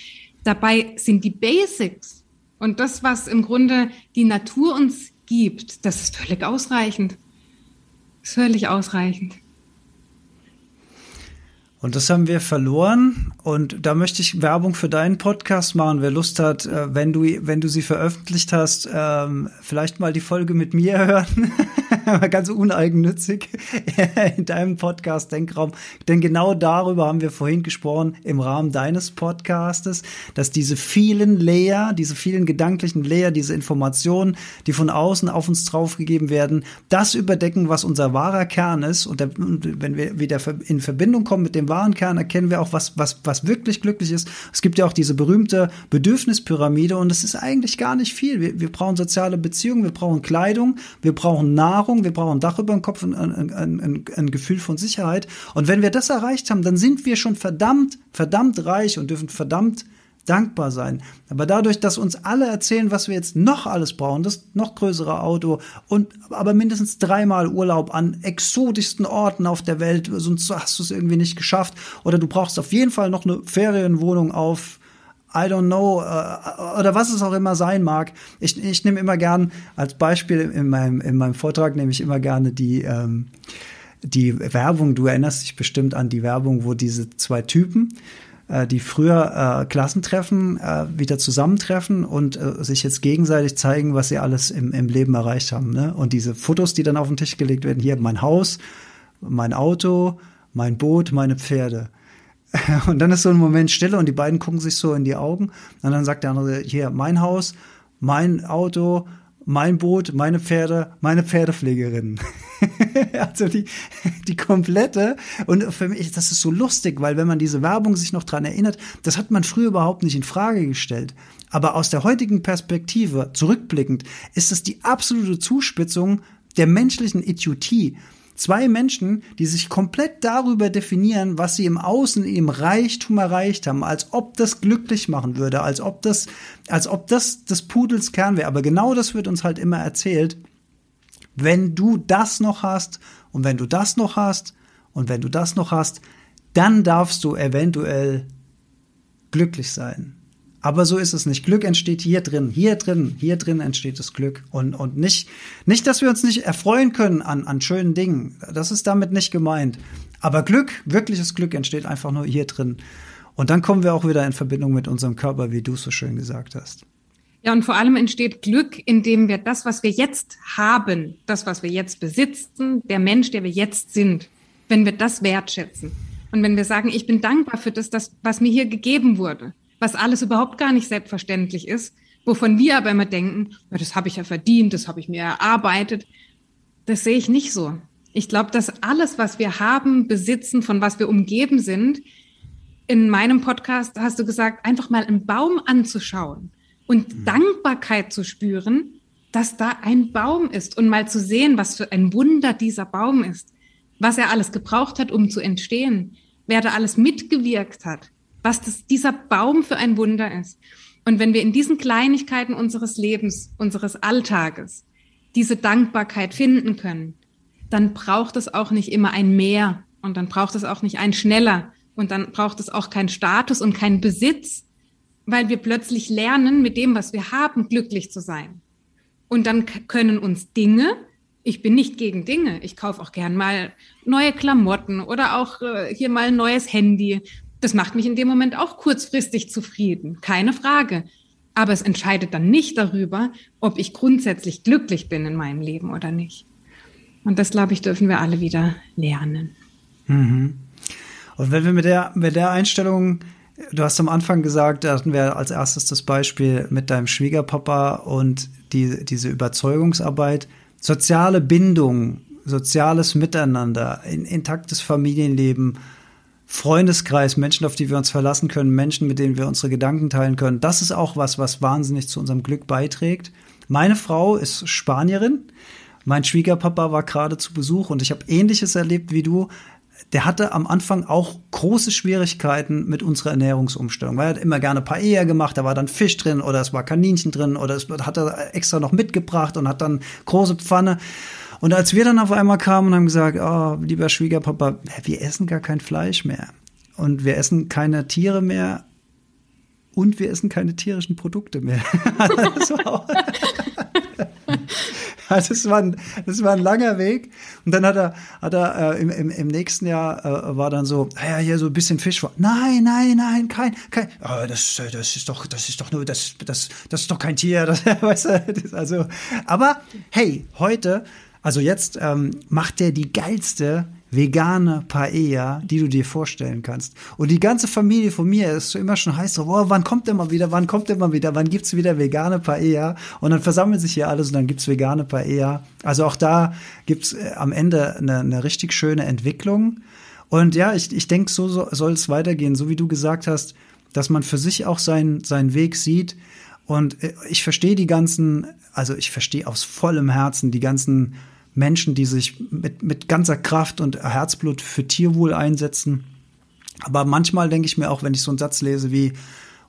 Dabei sind die Basics und das, was im Grunde die Natur uns gibt, das ist völlig ausreichend. Ist völlig ausreichend. Und das haben wir verloren. Und da möchte ich Werbung für deinen Podcast machen. Wer Lust hat, äh, wenn du, wenn du sie veröffentlicht hast, ähm, vielleicht mal die Folge mit mir hören. ganz uneigennützig in deinem Podcast Denkraum. Denn genau darüber haben wir vorhin gesprochen im Rahmen deines Podcastes, dass diese vielen Layer, diese vielen gedanklichen Layer, diese Informationen, die von außen auf uns draufgegeben werden, das überdecken, was unser wahrer Kern ist. Und, wenn wir wieder in Verbindung kommen mit dem wahren Kern, erkennen wir auch, was, was, was wirklich glücklich ist. Es gibt ja auch diese berühmte Bedürfnispyramide und es ist eigentlich gar nicht viel. Wir, wir brauchen soziale Beziehungen, wir brauchen Kleidung, wir brauchen Nahrung, wir brauchen Dach über dem Kopf und ein, ein, ein, ein Gefühl von Sicherheit. Und wenn wir das erreicht haben, dann sind wir schon verdammt, verdammt reich und dürfen verdammt dankbar sein. Aber dadurch, dass uns alle erzählen, was wir jetzt noch alles brauchen, das noch größere Auto und aber mindestens dreimal Urlaub an exotischsten Orten auf der Welt, sonst hast du es irgendwie nicht geschafft. Oder du brauchst auf jeden Fall noch eine Ferienwohnung auf I don't know, äh, oder was es auch immer sein mag. Ich, ich nehme immer gern als Beispiel in meinem, in meinem Vortrag nehme ich immer gerne die, ähm, die Werbung. Du erinnerst dich bestimmt an die Werbung, wo diese zwei Typen, äh, die früher äh, Klassentreffen äh, wieder zusammentreffen und äh, sich jetzt gegenseitig zeigen, was sie alles im, im Leben erreicht haben. Ne? Und diese Fotos, die dann auf den Tisch gelegt werden, hier mein Haus, mein Auto, mein Boot, meine Pferde. Und dann ist so ein Moment Stille und die beiden gucken sich so in die Augen. Und dann sagt der andere, hier, mein Haus, mein Auto, mein Boot, meine Pferde, meine Pferdepflegerin. also die, die komplette. Und für mich, das ist so lustig, weil wenn man diese Werbung sich noch dran erinnert, das hat man früher überhaupt nicht in Frage gestellt. Aber aus der heutigen Perspektive, zurückblickend, ist es die absolute Zuspitzung der menschlichen Idiotie. Zwei Menschen, die sich komplett darüber definieren, was sie im Außen, im Reichtum erreicht haben, als ob das glücklich machen würde, als ob das, als ob das des Pudels Kern wäre. Aber genau das wird uns halt immer erzählt. Wenn du das noch hast und wenn du das noch hast und wenn du das noch hast, dann darfst du eventuell glücklich sein. Aber so ist es nicht. Glück entsteht hier drin, hier drin, hier drin entsteht das Glück. Und, und nicht, nicht, dass wir uns nicht erfreuen können an, an schönen Dingen. Das ist damit nicht gemeint. Aber Glück, wirkliches Glück entsteht einfach nur hier drin. Und dann kommen wir auch wieder in Verbindung mit unserem Körper, wie du so schön gesagt hast. Ja, und vor allem entsteht Glück, indem wir das, was wir jetzt haben, das, was wir jetzt besitzen, der Mensch, der wir jetzt sind, wenn wir das wertschätzen. Und wenn wir sagen, ich bin dankbar für das, das was mir hier gegeben wurde, was alles überhaupt gar nicht selbstverständlich ist, wovon wir aber immer denken, das habe ich ja verdient, das habe ich mir erarbeitet. Das sehe ich nicht so. Ich glaube, dass alles, was wir haben, besitzen, von was wir umgeben sind, in meinem Podcast hast du gesagt, einfach mal einen Baum anzuschauen und mhm. Dankbarkeit zu spüren, dass da ein Baum ist und mal zu sehen, was für ein Wunder dieser Baum ist, was er alles gebraucht hat, um zu entstehen, wer da alles mitgewirkt hat was das, dieser Baum für ein Wunder ist. Und wenn wir in diesen Kleinigkeiten unseres Lebens, unseres Alltages, diese Dankbarkeit finden können, dann braucht es auch nicht immer ein Mehr und dann braucht es auch nicht ein Schneller und dann braucht es auch keinen Status und keinen Besitz, weil wir plötzlich lernen, mit dem, was wir haben, glücklich zu sein. Und dann können uns Dinge, ich bin nicht gegen Dinge, ich kaufe auch gern mal neue Klamotten oder auch äh, hier mal ein neues Handy das macht mich in dem Moment auch kurzfristig zufrieden, keine Frage. Aber es entscheidet dann nicht darüber, ob ich grundsätzlich glücklich bin in meinem Leben oder nicht. Und das, glaube ich, dürfen wir alle wieder lernen. Mhm. Und wenn wir mit der, mit der Einstellung, du hast am Anfang gesagt, da hatten wir als erstes das Beispiel mit deinem Schwiegerpapa und die, diese Überzeugungsarbeit, soziale Bindung, soziales Miteinander, ein intaktes Familienleben, Freundeskreis, Menschen, auf die wir uns verlassen können, Menschen, mit denen wir unsere Gedanken teilen können. Das ist auch was, was wahnsinnig zu unserem Glück beiträgt. Meine Frau ist Spanierin. Mein Schwiegerpapa war gerade zu Besuch und ich habe ähnliches erlebt wie du. Der hatte am Anfang auch große Schwierigkeiten mit unserer Ernährungsumstellung, weil er hat immer gerne Paella gemacht, da war dann Fisch drin oder es war Kaninchen drin oder es hat er extra noch mitgebracht und hat dann große Pfanne. Und als wir dann auf einmal kamen und haben gesagt, oh, lieber Schwiegerpapa, wir essen gar kein Fleisch mehr. Und wir essen keine Tiere mehr. Und wir essen keine tierischen Produkte mehr. also, das, war ein, das war ein langer Weg. Und dann hat er, hat er äh, im, im, im nächsten Jahr äh, war dann so, ja, hier so ein bisschen Fisch. Nein, nein, nein, kein, kein. Oh, das, das ist doch, das ist doch nur, das, das, das ist doch kein Tier. Das, weißt du, das also, aber hey, heute Also jetzt ähm, macht der die geilste vegane Paella, die du dir vorstellen kannst. Und die ganze Familie von mir ist so immer schon heiß so, boah, wann kommt der mal wieder, wann kommt der mal wieder, wann gibt's wieder vegane Paella? Und dann versammeln sich hier alles und dann gibt's vegane Paella. Also auch da gibt's äh, am Ende eine, eine richtig schöne Entwicklung. Und ja, ich, ich denke, so, so soll es weitergehen, so wie du gesagt hast, dass man für sich auch seinen, seinen Weg sieht. Und äh, ich verstehe die ganzen, also ich verstehe aus vollem Herzen die ganzen Menschen, die sich mit, mit ganzer Kraft und Herzblut für Tierwohl einsetzen. Aber manchmal denke ich mir auch, wenn ich so einen Satz lese wie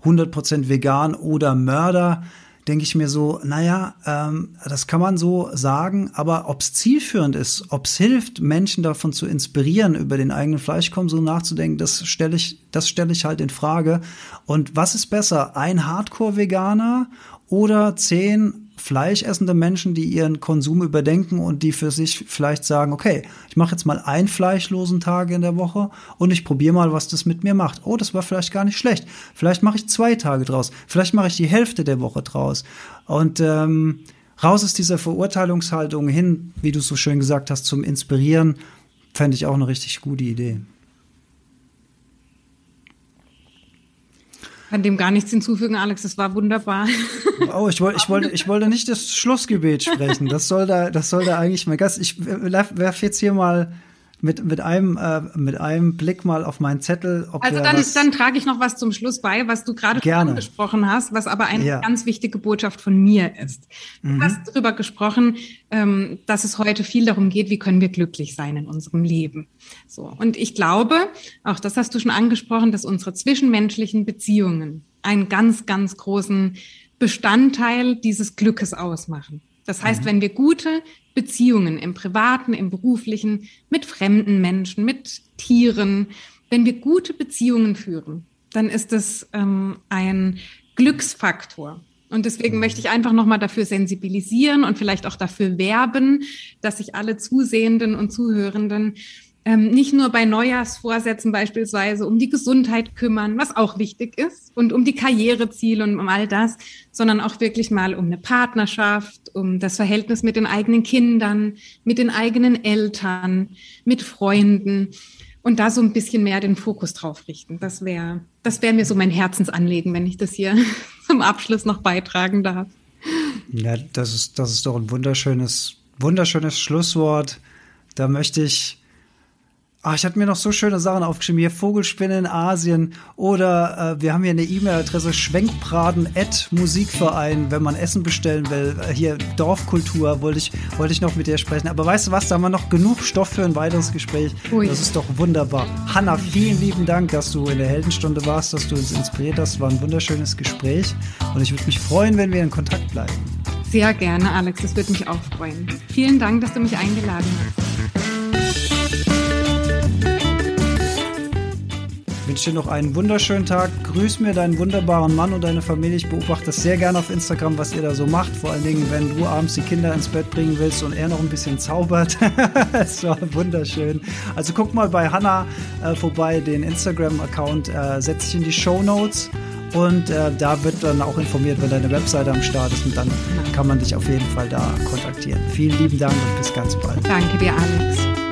100% vegan oder Mörder, denke ich mir so, naja, ähm, das kann man so sagen, aber ob es zielführend ist, ob es hilft, Menschen davon zu inspirieren, über den eigenen Fleischkonsum nachzudenken, das stelle ich, das stelle ich halt in Frage. Und was ist besser, ein Hardcore-Veganer oder zehn fleischessende Menschen, die ihren Konsum überdenken und die für sich vielleicht sagen, okay, ich mache jetzt mal einen fleischlosen Tag in der Woche und ich probiere mal, was das mit mir macht. Oh, das war vielleicht gar nicht schlecht. Vielleicht mache ich zwei Tage draus. Vielleicht mache ich die Hälfte der Woche draus. Und ähm, raus aus dieser Verurteilungshaltung hin, wie du so schön gesagt hast, zum Inspirieren, fände ich auch eine richtig gute Idee. Kann dem gar nichts hinzufügen, Alex. Das war wunderbar. Oh, ich wollte, ich wollte, ich wollte nicht das Schlussgebet sprechen. Das soll da, das soll da eigentlich mein Gast. Ich werfe jetzt hier mal mit, mit, einem, äh, mit einem Blick mal auf meinen Zettel. Ob also dann, dann trage ich noch was zum Schluss bei, was du gerade angesprochen hast, was aber eine ja. ganz wichtige Botschaft von mir ist. Du mhm. hast darüber gesprochen, ähm, dass es heute viel darum geht, wie können wir glücklich sein in unserem Leben. So. Und ich glaube, auch das hast du schon angesprochen, dass unsere zwischenmenschlichen Beziehungen einen ganz, ganz großen Bestandteil dieses Glückes ausmachen. Das heißt, mhm. wenn wir gute Beziehungen im privaten, im beruflichen, mit fremden Menschen, mit Tieren, wenn wir gute Beziehungen führen, dann ist es ähm, ein Glücksfaktor. Und deswegen möchte ich einfach nochmal dafür sensibilisieren und vielleicht auch dafür werben, dass sich alle Zusehenden und Zuhörenden ähm, nicht nur bei Neujahrsvorsätzen beispielsweise um die Gesundheit kümmern, was auch wichtig ist, und um die Karriereziele und um all das, sondern auch wirklich mal um eine Partnerschaft, um das Verhältnis mit den eigenen Kindern, mit den eigenen Eltern, mit Freunden und da so ein bisschen mehr den Fokus drauf richten. Das wäre, das wäre mir so mein Herzensanliegen, wenn ich das hier zum Abschluss noch beitragen darf. Ja, das ist, das ist doch ein wunderschönes, wunderschönes Schlusswort. Da möchte ich Ah, ich hatte mir noch so schöne Sachen aufgeschrieben. Hier Vogelspinne in Asien oder äh, wir haben hier eine E-Mail-Adresse schwenkbraten.musikverein, wenn man Essen bestellen will. Äh, hier Dorfkultur wollte ich, wollte ich noch mit dir sprechen. Aber weißt du was, da haben wir noch genug Stoff für ein weiteres Gespräch. Ui. Das ist doch wunderbar. Hanna, vielen lieben Dank, dass du in der Heldenstunde warst, dass du uns inspiriert hast. War ein wunderschönes Gespräch und ich würde mich freuen, wenn wir in Kontakt bleiben. Sehr gerne, Alex. Das würde mich auch freuen. Vielen Dank, dass du mich eingeladen hast. Wünsche dir noch einen wunderschönen Tag. Grüß mir deinen wunderbaren Mann und deine Familie. Ich beobachte das sehr gerne auf Instagram, was ihr da so macht. Vor allen Dingen, wenn du abends die Kinder ins Bett bringen willst und er noch ein bisschen zaubert. Es war wunderschön. Also guck mal bei Hannah äh, vorbei. Den Instagram-Account äh, setze ich in die Show Notes. Und äh, da wird dann auch informiert, wenn deine Webseite am Start ist. Und dann kann man dich auf jeden Fall da kontaktieren. Vielen lieben Dank und bis ganz bald. Danke dir, Alex.